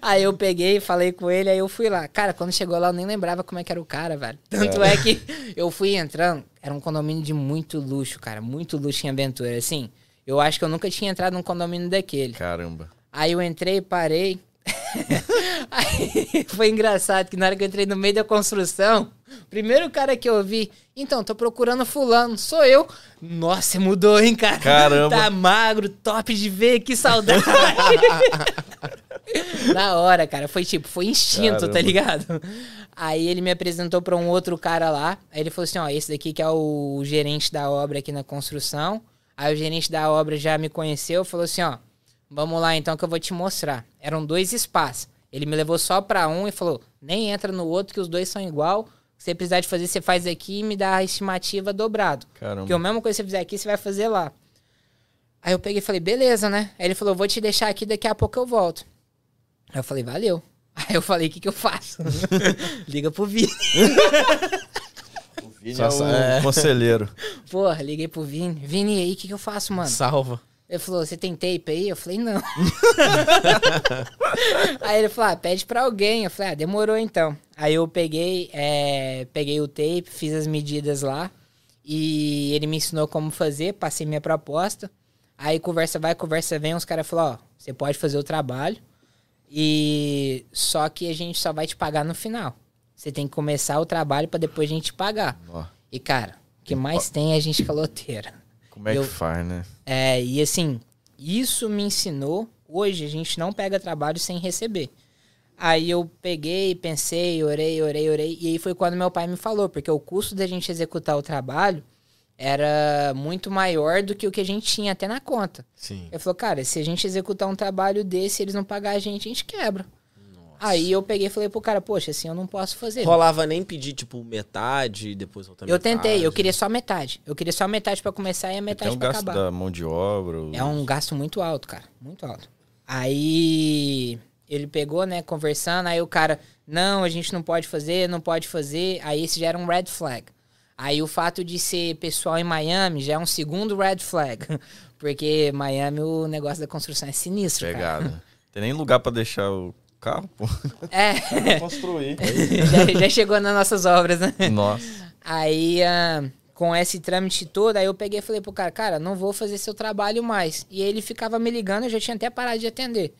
Aí eu peguei, falei com ele, aí eu fui lá. Cara, quando chegou lá, eu nem lembrava como é que era o cara, velho. Tanto é, que eu fui entrando, era um condomínio de muito luxo, cara. Muito luxo em aventura. Assim, eu acho que eu nunca tinha entrado num condomínio daquele. Caramba. Aí eu entrei, parei. Aí foi engraçado que na hora que eu entrei no meio da construção, o primeiro cara que eu vi, então, tô procurando fulano, sou eu. Nossa, mudou, hein, cara? Caramba. Tá magro, top de ver, que saudade. na hora, cara, foi tipo, foi instinto, Caramba. tá ligado? Aí ele me apresentou pra um outro cara lá, aí ele falou assim, ó, esse daqui que é o gerente da obra aqui na construção. Aí o gerente da obra já me conheceu, falou assim, ó, Vamos lá então que eu vou te mostrar. Eram dois espaços. Ele me levou só pra um e falou: nem entra no outro, que os dois são igual. Se você precisar de fazer, você faz aqui e me dá a estimativa dobrado. Caramba. Porque a mesma coisa que você fizer aqui, você vai fazer lá. Aí eu peguei e falei, beleza, né? Aí ele falou, vou te deixar aqui, daqui a pouco eu volto. Aí eu falei, valeu. Aí eu falei, o que, que eu faço? Liga pro Vini. Vini Só é o sa- é. conselheiro. Porra, liguei pro Vini. Vini, aí, o que, que eu faço, mano? Salva. Ele falou, você tem tape aí? Eu falei, não. aí ele falou, ah, pede pra alguém. Eu falei, ah, demorou então. Aí eu peguei, é, peguei o tape, fiz as medidas lá. E ele me ensinou como fazer, passei minha proposta. Aí conversa vai, conversa vem, os caras falaram, ó, você pode fazer o trabalho. E só que a gente só vai te pagar no final. Você tem que começar o trabalho pra depois a gente te pagar. Ó, E cara, o que mais tem é a gente caloteira. como é Eu- que faz, né? É, e assim, isso me ensinou. Hoje a gente não pega trabalho sem receber. Aí eu peguei, pensei, orei, orei, orei. E aí foi quando meu pai me falou, porque o custo da gente executar o trabalho era muito maior do que o que a gente tinha até na conta. Sim. Ele falou, cara, se a gente executar um trabalho desse e eles não pagar a gente, a gente quebra. Aí eu peguei e falei pro cara, poxa, assim eu não posso fazer. Rolava nem pedir, tipo, metade e depois outra Eu metade. tentei, eu queria só metade. Eu queria só metade pra começar e a metade um pra gasto acabar. da mão de obra. É um gasto muito alto, cara. Muito alto. Aí ele pegou, né, conversando, aí o cara, não, a gente não pode fazer, não pode fazer. Aí esse já era um red flag. Aí o fato de ser pessoal em Miami já é um segundo red flag. Porque Miami o negócio da construção é sinistro, cara. Pegada. Tem nem lugar pra deixar o carro, pô. É, Construir. já, já chegou nas nossas obras, né? Nossa. Aí, ah, com esse trâmite todo, aí eu peguei e falei pro cara, cara, não vou fazer seu trabalho mais. E aí ele ficava me ligando, eu já tinha até parado de atender.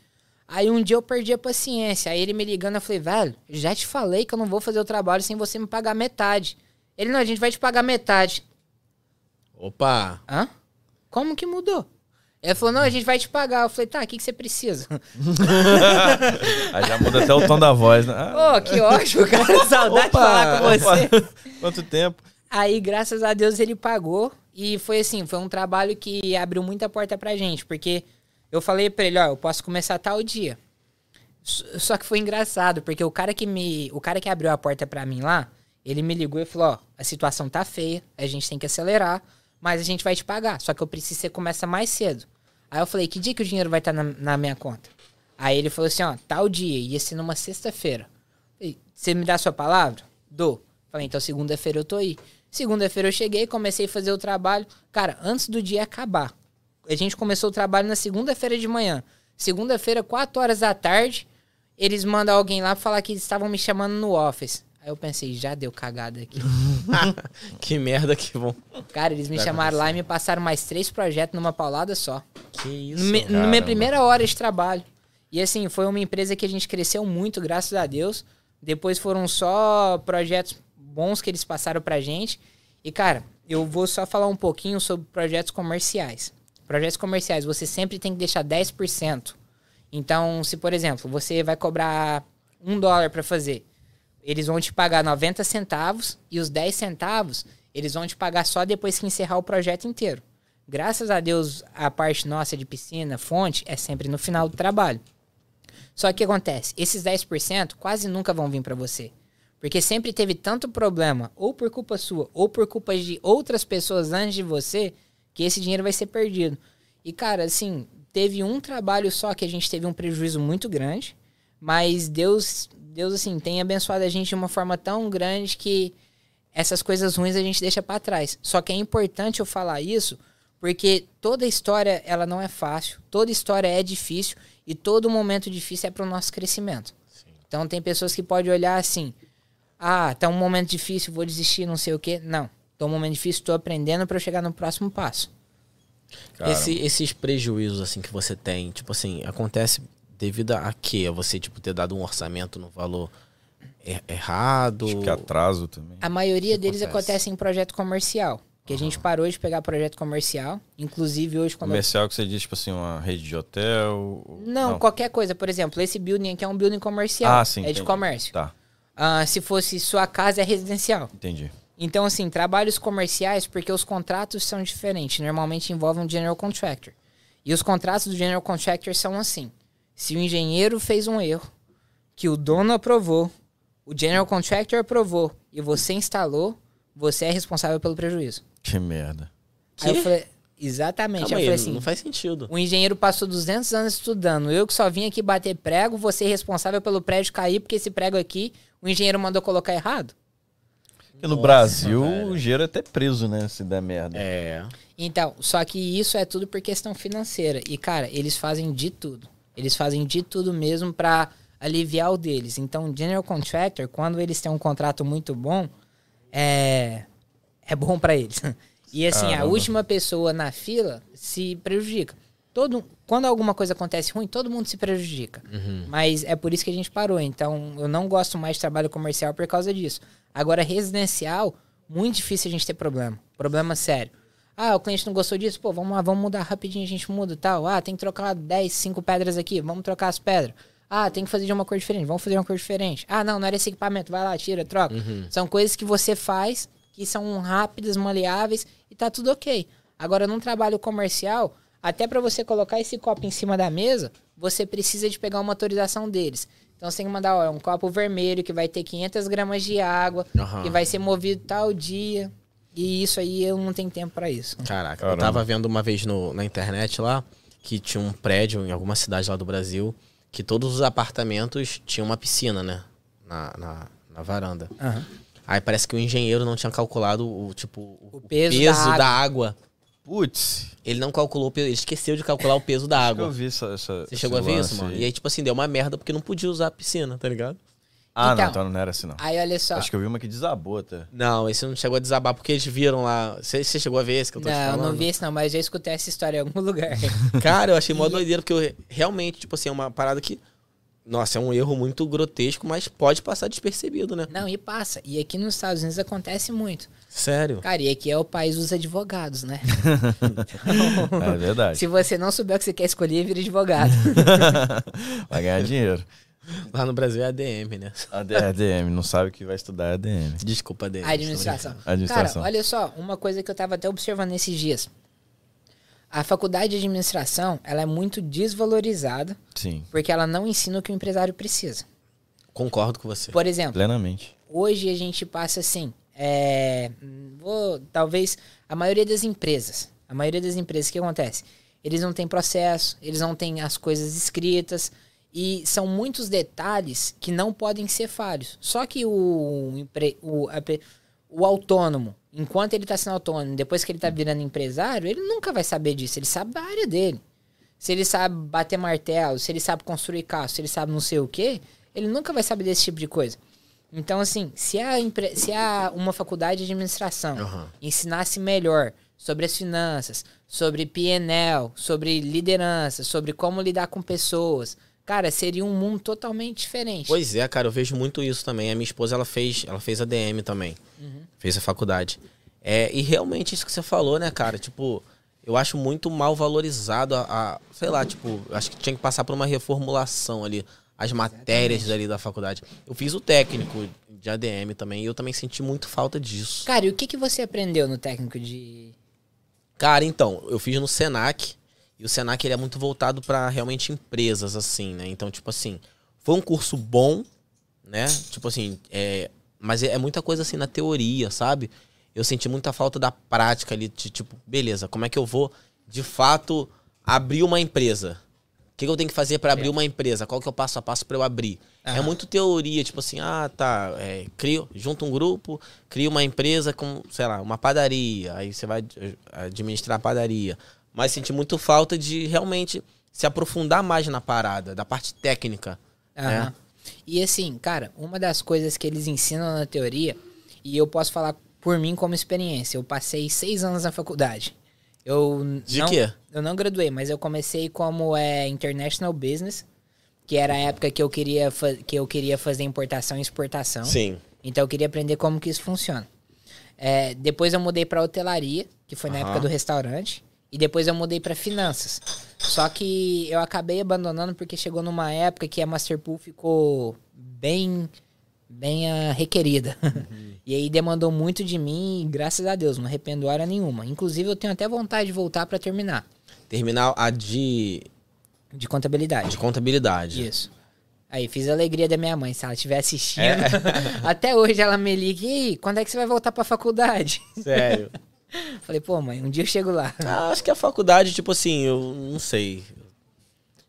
Aí um dia eu perdi a paciência. Aí ele me ligando, eu falei, velho, já te falei que eu não vou fazer o trabalho sem você me pagar metade. Ele, não, a gente vai te pagar metade. Opa! Hã? Como que mudou? Ele falou, não, a gente vai te pagar. Eu falei, tá, o que, que você precisa? Aí já muda até o tom da voz, né? Ah, Ô, que ótimo, cara. Saudade de falar com você. opa, Quanto tempo? Aí, graças a Deus, ele pagou. E foi assim, foi um trabalho que abriu muita porta pra gente. Porque eu falei pra ele, ó, eu posso começar tal dia. Só que foi engraçado, porque o cara que me. O cara que abriu a porta pra mim lá, ele me ligou e falou, ó, a situação tá feia, a gente tem que acelerar, mas a gente vai te pagar. Só que eu preciso que você começa mais cedo. Aí eu falei, que dia que o dinheiro vai estar na, na minha conta? Aí ele falou assim, ó, tal dia, ia ser numa sexta-feira. Você me dá a sua palavra? Dou. Falei, então segunda-feira eu tô aí. Segunda-feira eu cheguei, comecei a fazer o trabalho. Cara, antes do dia acabar. A gente começou o trabalho na segunda-feira de manhã. Segunda-feira, 4 horas da tarde, eles mandam alguém lá falar que eles estavam me chamando no office. Aí eu pensei, já deu cagada aqui. que merda que vão. Cara, eles me chamaram lá e me passaram mais três projetos numa paulada só. Que isso? Me- na minha primeira hora de trabalho. E assim, foi uma empresa que a gente cresceu muito, graças a Deus. Depois foram só projetos bons que eles passaram pra gente. E, cara, eu vou só falar um pouquinho sobre projetos comerciais. Projetos comerciais, você sempre tem que deixar 10%. Então, se, por exemplo, você vai cobrar um dólar para fazer, eles vão te pagar 90 centavos e os 10 centavos eles vão te pagar só depois que encerrar o projeto inteiro. Graças a Deus, a parte nossa de piscina, fonte, é sempre no final do trabalho. Só que o que acontece? Esses 10% quase nunca vão vir para você. Porque sempre teve tanto problema, ou por culpa sua, ou por culpa de outras pessoas antes de você, que esse dinheiro vai ser perdido. E, cara, assim, teve um trabalho só que a gente teve um prejuízo muito grande, mas Deus, Deus assim, tem abençoado a gente de uma forma tão grande que essas coisas ruins a gente deixa para trás. Só que é importante eu falar isso, porque toda história ela não é fácil, toda história é difícil e todo momento difícil é para o nosso crescimento. Então tem pessoas que podem olhar assim: "Ah, tá um momento difícil, vou desistir, não sei o quê". Não. Tô um momento difícil, estou aprendendo para eu chegar no próximo passo. Esse- esses prejuízos, assim, que você tem, tipo assim, acontece devido a quê? A você, tipo, ter dado um orçamento no valor er- errado? Acho que atraso também. A maioria deles acontece? acontece em projeto comercial, que a gente parou de pegar projeto comercial, inclusive hoje quando eu Comercial que você diz, tipo assim, uma rede de hotel. ou- Não, qualquer coisa. Por exemplo, esse building aqui é um building comercial. Ah, sim. É de entendi. comércio. Tá, Ah, se fosse sua casa, é residencial. entendi. Então, assim, trabalhos comerciais, porque os contratos são diferentes. Normalmente envolvem um general contractor. E os contratos do general contractor são assim. Se o engenheiro fez um erro, que o dono aprovou, o general contractor aprovou e você instalou, você é responsável pelo prejuízo. Que merda. Aí eu falei, exatamente. Calma eu aí, falei assim, não faz sentido. o engenheiro passou 200 anos estudando. Eu que só vim aqui bater prego, você é responsável pelo prédio cair, porque esse prego aqui, o engenheiro mandou colocar errado. Porque no Nossa, Brasil, velho. o engenheiro é até preso, né? Se der merda. É. Então, só que isso é tudo por questão financeira. E, cara, eles fazem de tudo. Eles fazem de tudo mesmo pra aliviar o deles. Então, o General Contractor, quando eles têm um contrato muito bom, é, é bom pra eles. E assim, a última pessoa na fila se prejudica. Todo, quando alguma coisa acontece ruim, todo mundo se prejudica. Mas é por isso que a gente parou. Então, eu não gosto mais de trabalho comercial por causa disso. Agora, residencial, muito difícil a gente ter problema. Problema sério. Ah, o cliente não gostou disso? Pô, vamos lá, vamos mudar rapidinho, a gente muda e tal. Ah, tem que trocar 10, 5 pedras aqui, vamos trocar as pedras. Ah, tem que fazer de uma cor diferente, vamos fazer uma cor diferente. Ah, não, não era esse equipamento, vai lá, tira, troca. São coisas que você faz que são rápidas, maleáveis e tá tudo ok. Agora, num trabalho comercial, até para você colocar esse copo em cima da mesa, você precisa de pegar uma autorização deles. Então você tem que mandar, ó, é um copo vermelho que vai ter 500 gramas de água, Aham. que vai ser movido tal dia. E isso aí eu não tenho tempo para isso. Caraca, Caramba. eu tava vendo uma vez no, na internet lá que tinha um prédio em alguma cidade lá do Brasil que todos os apartamentos tinham uma piscina, né? Na, na, na varanda. Aí parece que o engenheiro não tinha calculado o tipo o, peso peso, da da, água. Putz, Ele não calculou, o peso, ele esqueceu de calcular o peso da eu água. vi essa. essa Você chegou a ver isso, mano? aí. E aí, tipo assim, deu uma merda porque não podia usar a piscina, tá ligado? Ah, Então- não, então não era assim, não. Aí olha só. Acho que eu vi uma que desabou até. Não, esse não chegou a desabar porque eles viram lá. Você você chegou a ver esse que eu tô te Não, falando? não vi esse não, mas já escutei essa história em algum lugar. Cara, eu achei mó doideira, porque eu realmente, tipo assim, é uma parada que. Nossa, é um erro muito grotesco, mas pode passar despercebido, né? não, e passa. E aqui nos Estados Unidos acontece muito. Sério. Cara, e aqui é o país dos advogados, né? É verdade. Se você não souber o que você quer escolher, vira advogado. Vai ganhar dinheiro. Lá no Brasil é ADM, né? AD- ADM, não sabe que vai estudar é ADM. Desculpa, ADM. A administração. Administração. Cara, olha só, uma coisa que eu tava até observando nesses dias. A faculdade de administração, ela é muito desvalorizada Sim, porque ela não ensina o que o empresário precisa. Concordo com você. Por exemplo, plenamente. hoje a gente passa assim, é, vou, talvez a maioria das empresas, a maioria das empresas, o que acontece? Eles não têm processo, eles não têm as coisas escritas e são muitos detalhes que não podem ser falhos. Só que o, o, a o autônomo, enquanto ele está sendo autônomo, depois que ele está virando empresário, ele nunca vai saber disso, ele sabe da área dele. Se ele sabe bater martelo, se ele sabe construir carro, se ele sabe não sei o quê, ele nunca vai saber desse tipo de coisa. Então, assim, se a, se a uma faculdade de administração Aham. ensinasse melhor sobre as finanças, sobre PNL, sobre liderança, sobre como lidar com pessoas, cara, seria um mundo totalmente diferente. Pois é, cara, eu vejo muito isso também. A minha esposa, ela fez, ela fez ADM também. Fez a faculdade. É, e realmente isso que você falou, né, cara? Tipo, eu acho muito mal valorizado a, a- sei lá, tipo, acho que tinha que passar por uma reformulação ali, as matérias ali da faculdade. Eu fiz o técnico de ADM também e eu também senti muito falta disso. Cara, e o que, que você aprendeu no técnico de. Cara, então, eu fiz no Senac. E o Senac ele é muito voltado para realmente empresas, assim, né? Então, tipo assim, foi um curso bom, né? Tipo assim, é, mas é, é muita coisa assim na teoria, sabe? Eu senti muita falta da prática ali, de tipo, beleza, como é que eu vou de fato abrir uma empresa? O que, que eu tenho que fazer para abrir uma empresa? Qual que é o passo a passo para eu abrir? É muito teoria, tipo assim, ah, tá, é, crio, junta um grupo, cria uma empresa com, sei lá, uma padaria, aí você vai administrar a padaria. Mas senti muito falta de realmente se aprofundar mais na parada, da parte técnica. Aham. né? E assim, cara, uma das coisas que eles ensinam na teoria, e eu posso falar por mim como experiência, eu passei seis anos na faculdade. Eu De não, quê? Eu não graduei, mas eu comecei como é, International Business, que era a época que eu queria, que eu queria fazer importação e exportação. Sim. Então eu queria aprender como que isso funciona. É, depois eu mudei para hotelaria, que foi na Aham. época do restaurante, e depois eu mudei para finanças. Só que eu acabei abandonando porque chegou numa época que a Masterpool ficou bem bem ah, requerida. e aí demandou muito de mim e graças a Deus, não arrependo hora nenhuma. Inclusive eu tenho até vontade de voltar para terminar Terminar a de, de contabilidade. de contabilidade. Isso. Aí, fiz a alegria da minha mãe, se ela estiver assistindo. É. Até hoje ela me liga, e aí, quando é que você vai voltar pra faculdade? Sério. Falei, pô, mãe, um dia eu chego lá. Ah, acho que a faculdade, tipo assim, eu não sei.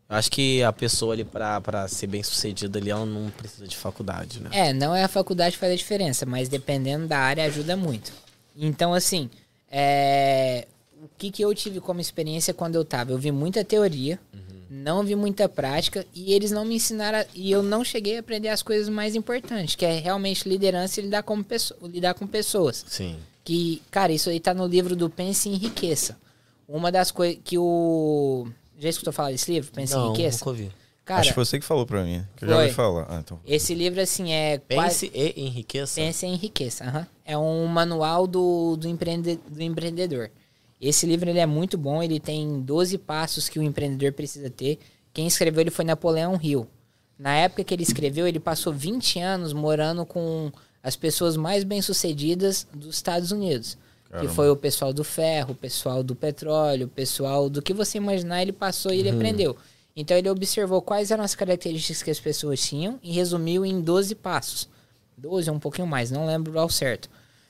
Acho que a pessoa ali, pra, pra ser bem sucedida ali, ela não precisa de faculdade, né? É, não é a faculdade que faz a diferença, mas dependendo da área ajuda muito. Então, assim, é, o que, que eu tive como experiência quando eu tava? Eu vi muita teoria, não vi muita prática, e eles não me ensinaram, a- e eu não cheguei a aprender as coisas mais importantes, que é realmente liderança e lidar, como pesso- lidar com pessoas. Sim. Que, cara, isso aí tá no livro do Pense em Riqueza. Uma das coisas que o. Já escutou falar desse livro? Pense em não, Riqueza? nunca ouvi. Cara, Acho que foi você que falou pra mim. Que eu já Foi. ouvi falar. Ah, então. esse livro, assim, é. quase- Pense e enriqueça. Pense em Riqueza. aham. É um manual do, do, empreende- do empreendedor. Esse livro ele é muito bom, ele tem 12 passos que o empreendedor precisa ter. Quem escreveu ele foi Napoleão Hill. Na época que ele escreveu, ele passou 20 anos morando com as pessoas mais bem-sucedidas dos Estados Unidos. Caramba. Que foi o pessoal do ferro, o pessoal do petróleo, o pessoal do que você imaginar, ele passou e ele aprendeu. Então ele observou quais eram as características que as pessoas tinham e resumiu em 12 passos. 12 ou um pouquinho mais, não lembro ao certo.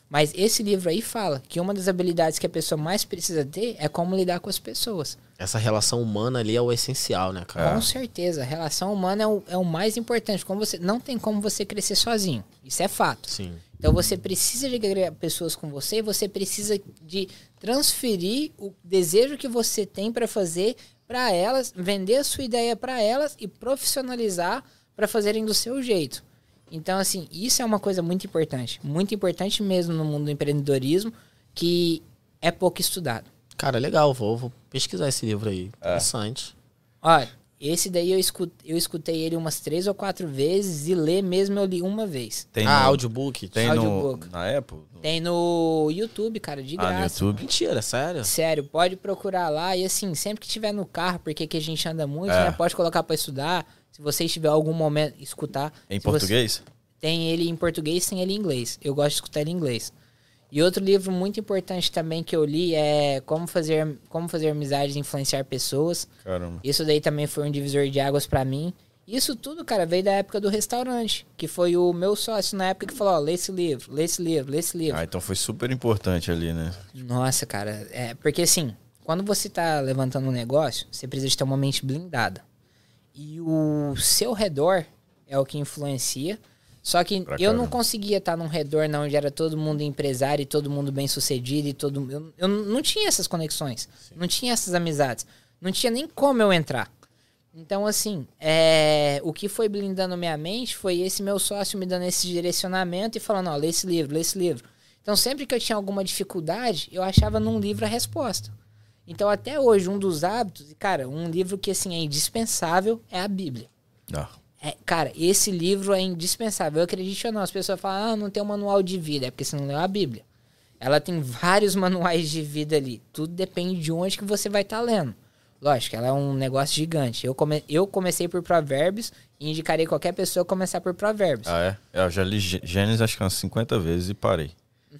Mas esse livro aí fala que uma das habilidades que a pessoa mais precisa ter é como lidar com as pessoas. Essa relação humana ali é o essencial, né, cara? Com certeza, a relação humana é o, é o mais importante. Como você, não tem como você crescer sozinho. Isso é fato. Sim. Então você precisa de agregar pessoas com você e você precisa de transferir o desejo que você tem para fazer para elas, vender a sua ideia para elas e profissionalizar para fazerem do seu jeito. Então assim, isso é uma coisa muito importante, muito importante mesmo no mundo do empreendedorismo que é pouco estudado. Cara, legal, vou, vou pesquisar esse livro aí. É. Interessante. Olha, esse daí eu escutei, eu escutei ele umas três ou quatro vezes e ler mesmo eu li uma vez. Tem ah, no, audiobook? Tem no, Audiobook. na Apple? Tem no YouTube, cara, de Ah, graça. no YouTube? Mentira, sério? Sério, pode procurar lá. E assim, sempre que tiver no carro, porque que a gente anda muito, É. né? Pode colocar pra estudar. Se você estiver algum momento escutar. Em português? tem ele em português, tem ele em inglês. Eu gosto de escutar ele em inglês. E outro livro muito importante também que eu li é Como Fazer, Como Fazer Amizades e Influenciar Pessoas. Caramba. Isso daí também foi um divisor de águas pra mim. Isso tudo, cara, veio da época do restaurante, que foi o meu sócio na época que falou, ó, lê esse livro, lê esse livro, lê esse livro. Ah, então foi super importante ali, né? Nossa, cara, é porque assim, quando você tá levantando um negócio, você precisa de ter uma mente blindada. E o seu redor é o que influencia. Só que Pra eu não conseguia estar num redor não, onde era todo mundo empresário e todo mundo bem sucedido e todo eu, eu não tinha essas conexões, não tinha essas amizades, não tinha nem como eu entrar. Então, assim, é, o que foi blindando minha mente foi esse meu sócio me dando esse direcionamento e falando, ó, lê esse livro, lê esse livro. Então, sempre que eu tinha alguma dificuldade, eu achava num livro a resposta. Então, até hoje, um dos hábitos, cara, um livro que, assim, é indispensável é a Bíblia. Ah, É, cara, esse livro é indispensável. Eu acredito ou não, as pessoas falam, ah, não tem um manual de vida. É porque você não leu a Bíblia. Ela tem vários manuais de vida ali. Tudo depende de onde que você vai estar lendo. Lógico, ela é um negócio gigante. Eu, come, eu comecei por provérbios e indicarei qualquer pessoa começar por provérbios. ah, é? Eu já li Gê- Gênesis acho que umas 50 vezes e parei.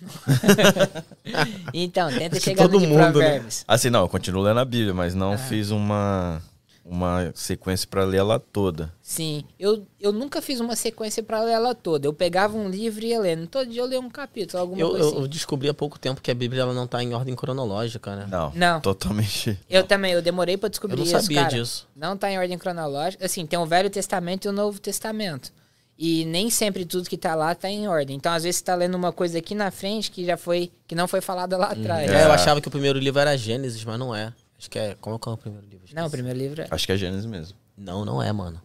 Então, tenta chegar todo no mundo, né? provérbios. Assim, não, eu continuo lendo a Bíblia, mas Ah. não fiz uma, uma sequência pra ler ela toda. Sim, eu, eu nunca fiz uma sequência pra ler ela toda. Eu pegava um livro e ia lendo. Todo dia eu lia um capítulo, alguma Eu, coisa eu assim. descobri há pouco tempo que a Bíblia ela não tá em ordem cronológica, né? Não, Não. totalmente. Eu também, eu demorei pra descobrir Eu não isso, sabia cara. disso. Não tá em ordem cronológica. Assim, tem o Velho Testamento e o Novo Testamento. E nem sempre tudo que tá lá tá em ordem. Então, às vezes, você tá lendo uma coisa aqui na frente que já foi. que não foi falada lá atrás. É, eu É. achava que o primeiro livro era Gênesis, mas não é. Acho que é. Como é que é o primeiro livro? Não, o primeiro livro é. Acho que é Gênesis mesmo. Não, não é, mano.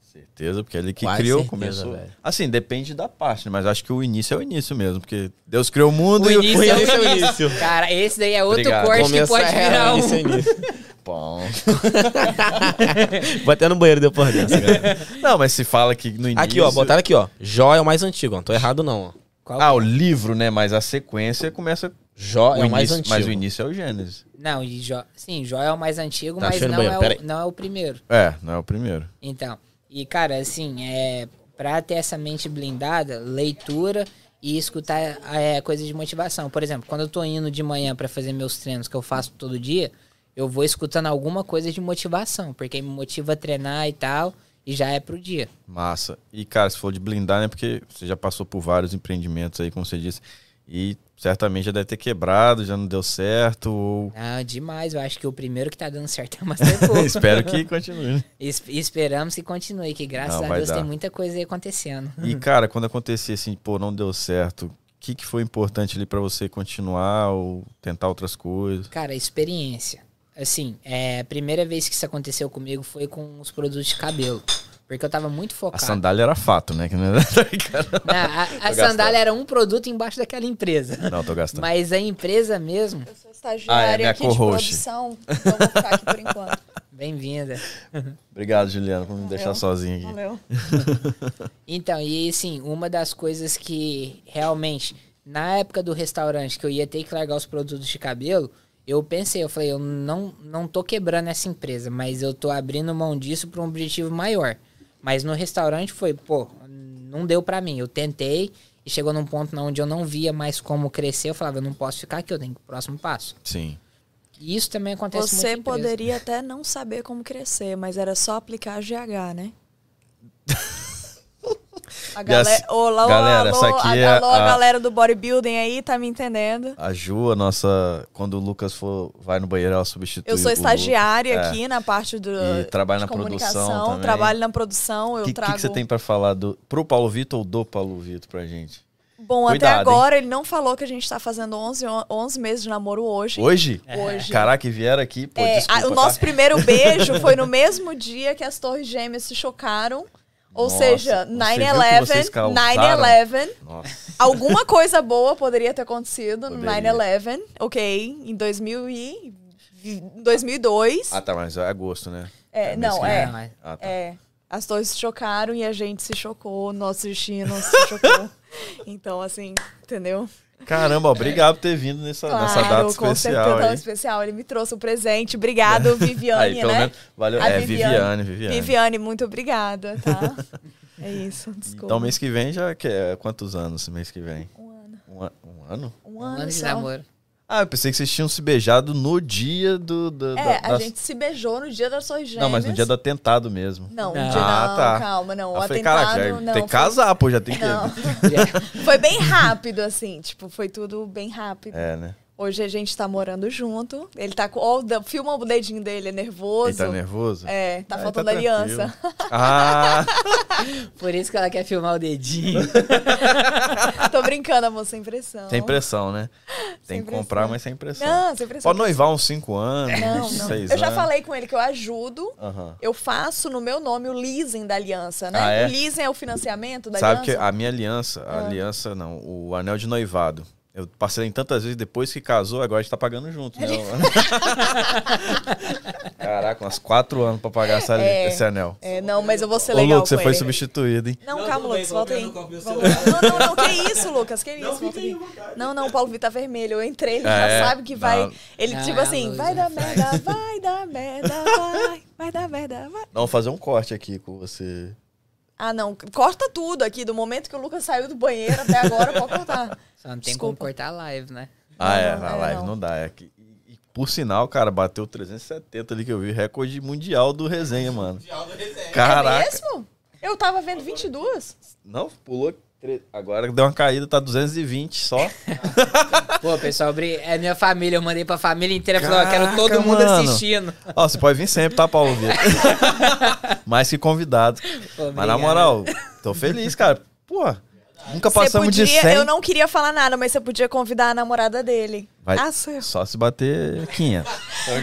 Certeza, porque é ele que Quase criou, certeza, começou. velho. Assim, depende da parte, né? mas acho que o início é o início mesmo, porque Deus criou o mundo O e início é o início é o início. início. Cara, esse daí é outro Obrigado. corte que pode é, virar um. início é início. Bom. Vou até no banheiro depois dessa, cara. Não, mas se fala que no início. Aqui, ó, botaram aqui, ó. Jó é o mais antigo, ó. Não tô errado, não, ó. Qual Ah, o livro, né? Mas a sequência começa. Jó é o mais início, antigo. Mas o início é o Gênesis. Não, e Jó, sim, Jó é o mais antigo, Tá, mas não banheiro, é, o, não é o primeiro. É, não é o primeiro. Então, e cara, assim, é pra ter essa mente blindada, leitura e escutar é, coisas de motivação. Por exemplo, quando eu tô indo de manhã pra fazer meus treinos que eu faço todo dia, eu vou escutando alguma coisa de motivação, porque me motiva a treinar e tal, e já é pro dia. Massa. E, cara, se for de blindar, né? Porque você já passou por vários empreendimentos aí, como você disse. E certamente já deve ter quebrado, já não deu certo. Ou... Não, demais. Eu acho que o primeiro que tá dando certo é o Masterpool. Espero que continue. Es- esperamos que continue, que graças Não, a Deus dar. tem muita coisa aí acontecendo. E, cara, quando acontecer assim, pô, não deu certo, o que, que foi importante ali pra você continuar ou tentar outras coisas? Cara, experiência. Assim, é, a primeira vez que isso aconteceu comigo foi com os produtos de cabelo. Porque eu tava muito A focado. sandália era fato, né? Que não, a, a sandália era um produto embaixo daquela empresa. não, tô gastando. Mas a empresa mesmo, Eu sou estagiária Ah, é minha aqui de produção, vou ficar aqui por enquanto. bem-vinda. Obrigado, Juliana, por me deixar sozinho aqui. Valeu. Então, e assim, uma das coisas que realmente, na época do restaurante, que eu ia ter que largar os produtos de cabelo, eu pensei, eu falei, eu não, não tô quebrando essa empresa, mas eu tô abrindo mão disso para um objetivo maior. Mas no restaurante foi, pô, não deu pra mim. Eu tentei E chegou num ponto na onde eu não via mais como crescer. Eu falava, eu não posso ficar aqui, eu tenho que ir pro próximo passo. Sim. E isso também acontece muito Você poderia até não saber como crescer, mas era só aplicar GH, né? A galera, Olá, galera, alô, essa aqui a, é alô, a a- galera do bodybuilding aí, tá me entendendo? A Ju, a nossa. Quando o Lucas for, vai no banheiro, ela substitui. Eu sou o estagiária Lucas. É. aqui na parte do E trabalha de na produção também. trabalho na produção, eu O que, trago. que, que você tem pra falar do, pro Paulo Vitor ou do Paulo Vitor pra gente? Bom, Cuidado, até agora ele não falou que a gente tá fazendo 11, on- 11 meses de namoro hoje. Hoje? Hoje. Caraca, vieram aqui, pô, É, desculpa, a- o nosso tá? primeiro beijo foi no mesmo dia que as torres gêmeas se chocaram. Ou Nossa, seja, você viu que 9-11, vocês causaram? 9-11. Nossa. Alguma coisa boa poderia ter acontecido no Poderia. 9-11, ok? Em 2000 e... em 2002. Ah, tá, mas é agosto, né? É, mês não, é. é. Ah, tá. É. As torres se chocaram e a gente se chocou, nosso destino se chocou. então, assim, entendeu? Caramba, obrigado por ter vindo nessa, nessa data com especial certeza, especial. Ele me trouxe um presente. Obrigado, Viviane, Aí, pelo né? menos, valeu. A é, Viviane, Viviane. Viviane, muito obrigada, tá? é isso, desculpa. Então, mês que vem já que é quantos anos mês que vem? Um ano. Um, a- um ano? Um Um ano, ano de namoro. Ah, eu pensei que vocês tinham se beijado no dia do. do É, da, a das- gente se beijou no dia das Torres Gêmeas. Não, mas no dia do atentado mesmo. Não, no Não. dia Ah, não, tá. calma, não. O eu falei, atentado, caraca, já não. tem que casar, pô, já tem que. Não. foi bem rápido, assim, tipo, foi tudo bem rápido. É, né? Hoje a gente tá morando junto. Ele tá com. ó, o de- filma o dedinho dele, é nervoso. Ele tá nervoso? É, tá Ah, faltando tá aliança. Ah, Por isso que ela quer filmar o dedinho. Tô brincando, amor, sem pressão. sem pressão, né? Tem Sem que comprar, pressão. mas sem pressão. Não, sem pressão. Pode noivar uns 5 anos, Não, uns não. 6 Eu anos. já falei com ele que eu ajudo. Eu faço no meu nome o leasing da aliança, né? Ah, é? O leasing é o financiamento da Sabe que aliança. a minha aliança, a Ah. aliança não, o anel de noivado. Eu parcelei tantas vezes depois que casou, agora a gente tá pagando junto, né? Caraca, umas 4 anos pra pagar essa, É. esse anel. É, não, mas eu vou ser Ô, legal Lucas, você com foi ele. substituído, hein? Não, Não, calma, Lucas, volta aí. Não, não, não, que isso, Lucas, que isso? Não, aí. Não, não, o Paulo Vitor tá vermelho. Eu entrei, ele É, já sabe que vai. não. Ele, Não, tipo é assim, vai né? dar merda, vai dar merda, vai, vai dar merda, vai. Vamos fazer um corte aqui com você. Ah, não, corta tudo aqui, do momento que o Lucas saiu do banheiro até agora, pode cortar. Só não tem Desculpa. como cortar a live, né? Ah, Não, é, não, na é, live não. não, dá. É que, por sinal, cara, bateu 370 ali que eu vi, recorde mundial do resenha, mano. Caraca. É mesmo? Eu tava vendo 22. Não, pulou. Agora deu uma caída, tá 220 só. Pô, pessoal, é minha família. Eu mandei pra família inteira. Ó, eu quero Caraca, todo mundo mano. assistindo. Ó, você pode vir sempre, tá, Paulo Vitor? Mais que convidado. Pô, Mas na moral, tô feliz, cara. Pô, nunca passamos podia, de 100. eu não queria falar nada, mas você podia convidar a namorada dele. Vai- Ah, sou eu. Só se bater 500. Alô,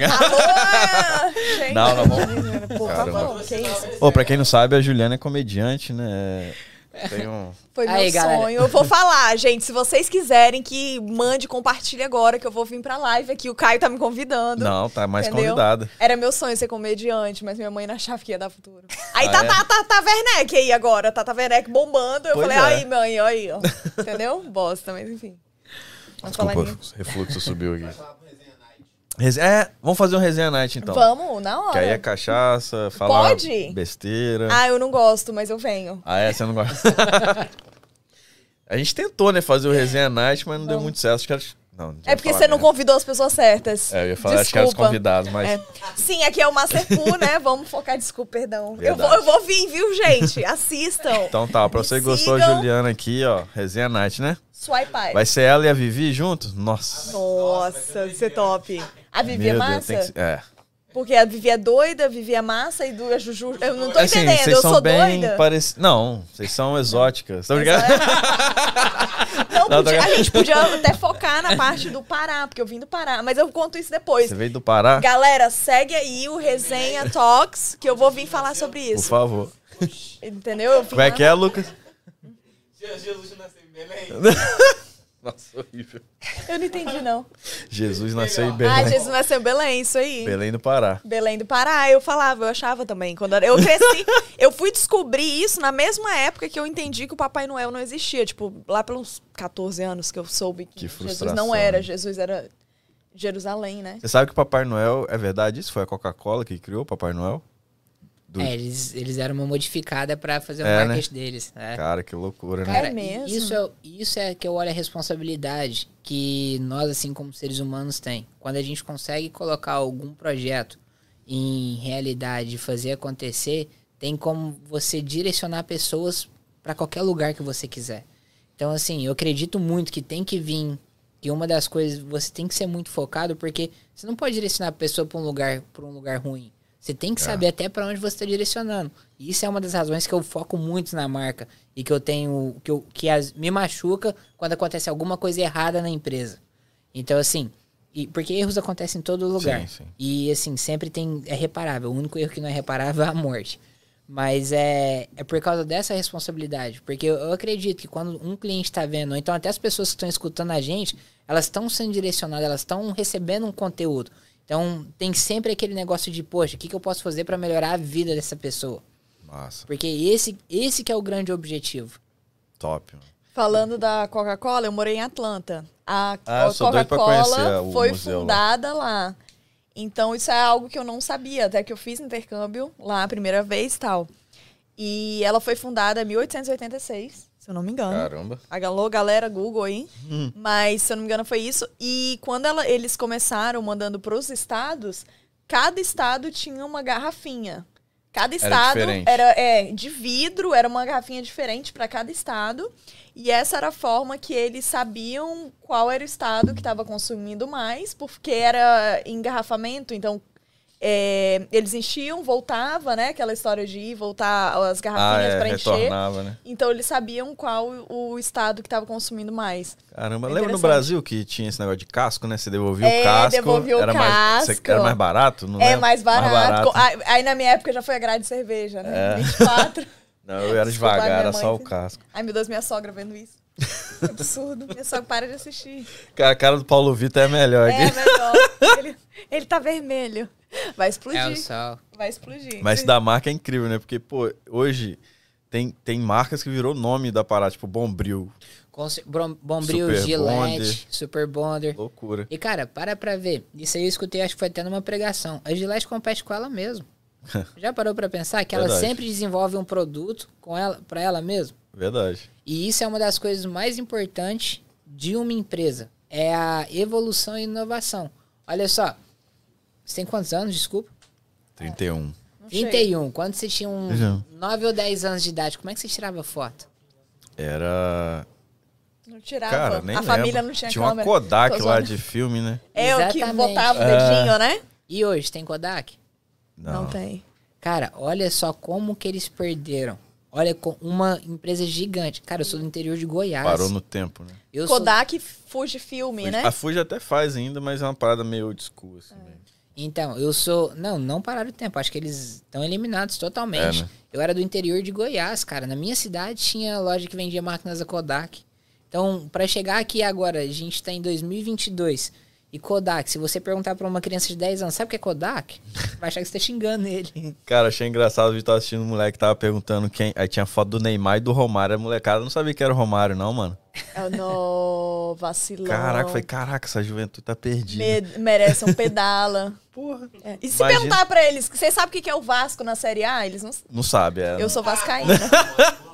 gente. Não, não vamos. Por Caramba. favor, que isso? Ô, pra quem não sabe, a Juliana é comediante, né? Foi meu Aí, galera. sonho. Eu vou falar, gente. Se vocês quiserem que mande, compartilhe agora, que eu vou vir pra live aqui. O Caio tá me convidando. Não, tá mais Entendeu? convidada. Era meu sonho ser comediante, mas minha mãe não achava que ia dar futuro. Aí Ah, tá, é? tá, tá, tá Werneck aí agora. Tá, tá Werneck bombando. Eu Pois falei, é. aí, mãe, ó aí, ó. Entendeu? Bosta, mas enfim. Vamos falar Desculpa, nisso. o refluxo subiu aqui. É, vamos fazer um resenha night então. Vamos, na hora. Que aí é cachaça, falar Pode? besteira. Ah, eu não gosto, mas eu venho. Ah, é? Você não gosta? a gente tentou, né, fazer o resenha night, mas não deu Não. muito certo. Acho que era... Não, É porque você não convidou as pessoas certas. É, eu ia falar, acho que eram os Desculpa. convidados, mas... É. Sim, aqui é o Master Pool, né? Vamos focar, desculpa, perdão. Eu vou, eu vou vir, viu, gente? Assistam. Então tá, pra você que gostou. Juliana aqui, ó, resenha night, né? Swipe. Vai ser ela e a Vivi juntos? Nossa. Nossa, isso é top. A Vivi é Meu Deus, massa? tem que É. Porque a Vivi é doida, a Vivi é massa e do a Juju. Eu não tô Assim, entendendo, vocês eu são sou bem doida. parecidos. Não, vocês são exóticas. Tá ligado? Não, Não, podia- a gente podia até focar na parte do Pará, porque eu vim do Pará, mas eu conto isso depois. Você veio do Pará? Galera, segue aí o Resenha Talks, que eu vou vir falar sobre Por isso. favor. Entendeu? Como é que é, Lucas? Jesus nasceu Belém. Nossa, horrível. Eu não entendi, não. Jesus nasceu em Ah, Belém. Jesus nasceu em Belém, isso aí. Belém do Pará. Belém do Pará, eu falava, eu achava também. Quando eu cresci, eu fui descobrir isso na mesma época que eu entendi que o Papai Noel não existia. Tipo, lá pelos 14 anos que eu soube que, Que Jesus não era? Jesus era Jerusalém, né? Você sabe que o Papai Noel é verdade isso? Foi a Coca-Cola que criou o Papai Noel? Do- É, eles, eles deram uma modificada pra fazer o É, né? marketing deles. É. Cara, que loucura, né? Cara, É mesmo? Isso é, isso é que eu olho a responsabilidade que nós, assim como seres humanos, tem. Quando a gente consegue colocar algum projeto em realidade e fazer acontecer, tem como você direcionar pessoas para qualquer lugar que você quiser. Então, assim, eu acredito muito que tem que vir, que uma das coisas, você tem que ser muito focado, porque você não pode direcionar a pessoa para um lugar, para um lugar ruim. Você tem que saber até para onde você está direcionando. E isso é uma das razões que eu foco muito na marca e que eu tenho que, eu, que as, me machuca quando acontece alguma coisa errada na empresa. Então assim, e, porque erros acontecem em todo lugar. Sim, sim. E assim, sempre tem é reparável. O único erro que não é reparável é a morte. Mas é, é por causa dessa responsabilidade. Porque eu, eu acredito que quando um cliente está vendo, ou então até as pessoas que estão escutando a gente, elas estão sendo direcionadas, elas estão recebendo um conteúdo. Então tem sempre aquele negócio de, poxa, o que, que eu posso fazer para melhorar a vida dessa pessoa? Massa. Porque esse, esse que é o grande objetivo. Top, mano. Falando da Coca-Cola, eu morei em Atlanta. A Ah, Coca-Cola foi museu lá. fundada lá. Então, isso é algo que eu não sabia, até que eu fiz intercâmbio lá a primeira vez e tal. E ela foi fundada em 1886, se eu não me engano. Caramba. Alô, galera, Google aí. Hum. Mas, se eu não me engano, foi isso. E quando ela- eles começaram mandando para os estados, cada estado tinha uma garrafinha. Cada estado diferente. era é, de vidro, era uma garrafinha diferente para cada estado. E essa era a forma que eles sabiam qual era o estado que estava consumindo mais, porque era engarrafamento, então é, eles enchiam, voltava, né? Aquela história de ir, voltar as Ah, garrafinhas é, para encher. né? Então eles sabiam qual o estado que estava consumindo mais. Caramba, É lembra no. Brasil que tinha esse negócio de casco, né? Você devolvia É, o casco. devolvia o era Mais, casco. você- era mais barato? Não é lembro. mais barato. barato. Aí, na minha época já foi a grade de cerveja, né? É. 24. Não, eu era Desculpa, devagar, era só o casco. Ai, meu Deus, minha sogra vendo isso. Que absurdo. Minha sogra para de assistir. A cara do Paulo Vitor é melhor É aqui. melhor. Ele, ele tá vermelho. Vai explodir. É o sol. Vai explodir. Mas da marca é incrível, né? Porque, pô, hoje tem, tem marcas que virou nome da parada, tipo Bombril. Com ce- Brom- Bombril, Super Gillette, Bonder. Super Bonder. Loucura. E, cara, para pra ver. Isso aí eu escutei, acho que foi até numa pregação. A Gillette compete com ela mesma. Já parou pra pensar que ela Verdade. sempre desenvolve um produto com ela, para ela mesma? Verdade. E isso é uma das coisas mais importantes de uma empresa. É a evolução e inovação. Olha só. Você tem quantos anos, desculpa? 31. Não sei. 31. Quando você tinha um Já. 9 ou 10 anos de idade, como é que você tirava foto? Era. Não tirava. Cara, nem a lembro. família não tinha, Tinha uma câmera. Kodak Tô lá zoando. de filme, né? É, o que botava o É. dedinho, né? E hoje, tem Kodak? Não, tem. Cara, olha só como que eles perderam. Olha, com uma empresa gigante. Cara, eu sou do interior de Goiás. Parou no tempo, né? Eu sou- Kodak Fujifilm, né? A Fuji até faz ainda, mas é uma parada meio old school, assim, né? Então, eu sou. Não, não pararam o tempo. Acho que eles estão eliminados totalmente. É, né? Eu era do interior de Goiás, cara. Na minha cidade tinha loja que vendia máquinas da Kodak. Então, pra chegar aqui agora, a gente tá em 2022. E Kodak, se você perguntar pra uma criança de 10 anos, sabe o que é Kodak? Vai achar que você tá xingando ele. Cara, achei engraçado, o vídeo tava assistindo um moleque que tava perguntando quem. Aí tinha foto do Neymar e do Romário. A molecada não sabia que era o Romário, não, mano. É, no vacilão. Caraca, foi caraca, essa juventude tá perdida. Me- merece um pedala. Porra. É. E se Imagina- perguntar pra eles, vocês sabem o que é o Vasco na Série A? Eles não Não sabe, é. Eu sou vascaína.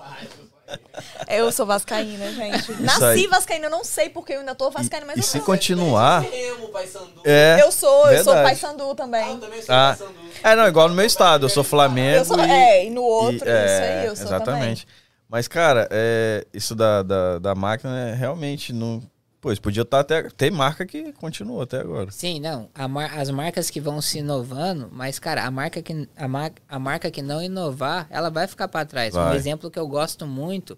Eu sou vascaína, gente. Nasci aí. vascaína, eu não sei porque eu ainda tô vascaína, mas e eu se sou. continuar. É. Eu sou, eu sou verdade. paysandu também. Eu também sou Ah, Pai Sandu. é, não, igual no meu estado, eu sou Flamengo. Eu sou, e, é, e no outro, e- isso é, aí, eu sou Exatamente. Mas, cara, é, isso da, da, da máquina é realmente não. Pô, eles podiam estar até. Tem marca que continua até agora. Sim, não. a mar- as marcas que vão se inovando, mas, cara, a marca que, a, mar- a marca que não inovar, ela vai ficar pra trás. Um Vai. exemplo que eu gosto muito.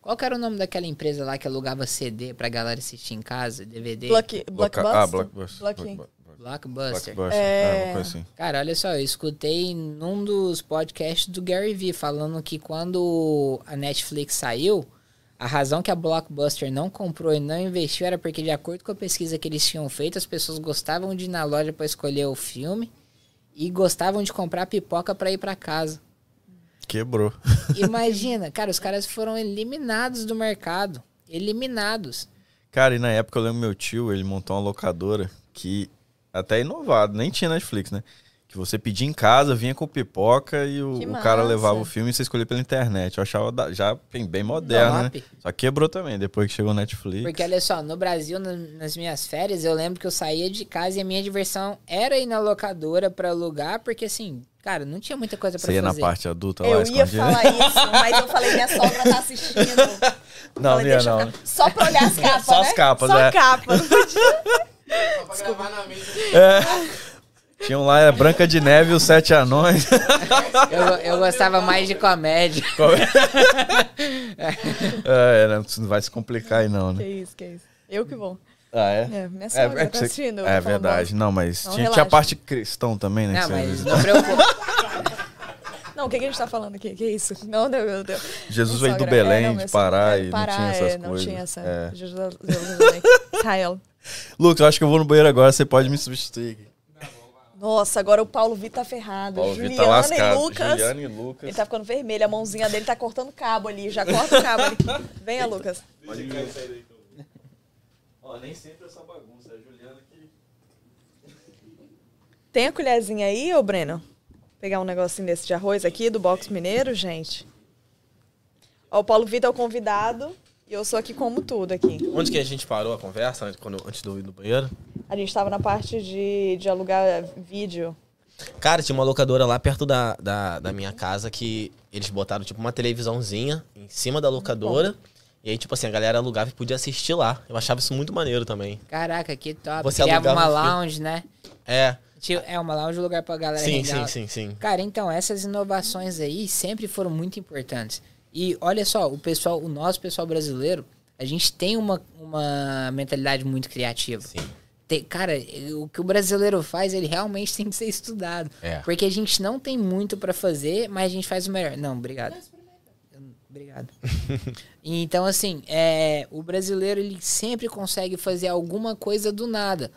Qual que era o nome daquela empresa lá que alugava CD pra galera assistir em casa, DVD? Block, Blockbuster? Ah, Blockbuster. Block- Blockbuster. Blockbuster. Blockbuster. É, coisa assim. Cara, olha só, eu escutei num dos podcasts do Gary Vee falando que quando a Netflix saiu, a razão que a Blockbuster não comprou e não investiu era porque, de acordo com a pesquisa que eles tinham feito, as pessoas gostavam de ir na loja para escolher o filme e gostavam de comprar pipoca para ir para casa. Quebrou. Imagina, cara, os caras foram eliminados do mercado. Eliminados. Cara, e na época eu lembro meu tio, ele montou uma locadora que até inovado, nem tinha Netflix, né? Que você pedia em casa, vinha com pipoca e o, o cara levava o filme e você escolhia pela internet. Eu achava da- já bem, bem moderno, né? Só quebrou também, depois que chegou o Netflix. Porque olha só, no Brasil, na- nas minhas férias, eu lembro que eu saía de casa e a minha diversão era ir na locadora pra alugar, porque assim, cara, não tinha muita coisa pra Você ia na fazer. parte adulta lá, Eu ia falar isso, mas eu falei, minha sogra tá assistindo. Não, falei, não eu Só pra olhar as capas, Só né? as capas, Só é. capa. Só pra gravar na mesa. Tinha um lá, é Branca de Neve e os Sete Anões. Eu, eu gostava mais de comédia. é, né, não vai se complicar aí não, que né? isso, que isso. Eu que vou. Ah, é? É, minha sogra que tá assistindo. é verdade. Não, mas Não, tinha, tinha a parte cristão também, né? Não, que mas não preocupa. Não, o que, que a gente tá falando aqui? Que isso? Não, meu, meu Deus. Jesus Minha veio do sogra- é, Belém, não, de Pará, é e não Pará, tinha essas é, não coisas. tinha essa. É. Jesus, Jerusalém. Israel. Lucas, eu acho que eu vou no banheiro agora, você pode me substituir. aqui. Nossa, agora o Paulo Vitor tá ferrado. Paulo Vitor Juliana tá lascado. e Lucas. Juliana e Lucas. Ele tá ficando vermelho, a mãozinha dele tá cortando cabo ali. Já corta o cabo ali. Venha, Lucas. Pode cair sair daí, então. Ó, nem sempre essa bagunça, é a Juliana que... Tem a colherzinha aí, ô Breno? Pegar um negocinho desse de arroz aqui do box mineiro, gente. Ó, o Paulo Vitor é o convidado e eu sou aqui como tudo aqui. Onde que a gente parou a conversa antes, quando, antes de eu ir no banheiro? A gente tava na parte de, de alugar vídeo. Cara, tinha uma locadora lá perto da, da, da minha casa que eles botaram, tipo, uma televisãozinha em cima da locadora. E aí, tipo assim, a galera alugava e podia assistir lá. Eu achava isso muito maneiro também. Caraca, que top. Você Criava uma alugava um lounge, né? É, É, uma lounge, um lugar pra galera sim, sim, sim, sim. Cara, então, essas inovações aí sempre foram muito importantes. E olha só, o pessoal, o nosso pessoal brasileiro, a gente tem uma, uma mentalidade muito criativa. Sim. Tem- cara, o que o brasileiro faz, ele realmente tem que ser estudado. É. Porque a gente não tem muito pra fazer, mas a gente faz o melhor. Não, obrigado. Obrigado. então, assim, é, o brasileiro ele sempre consegue fazer alguma coisa do nada.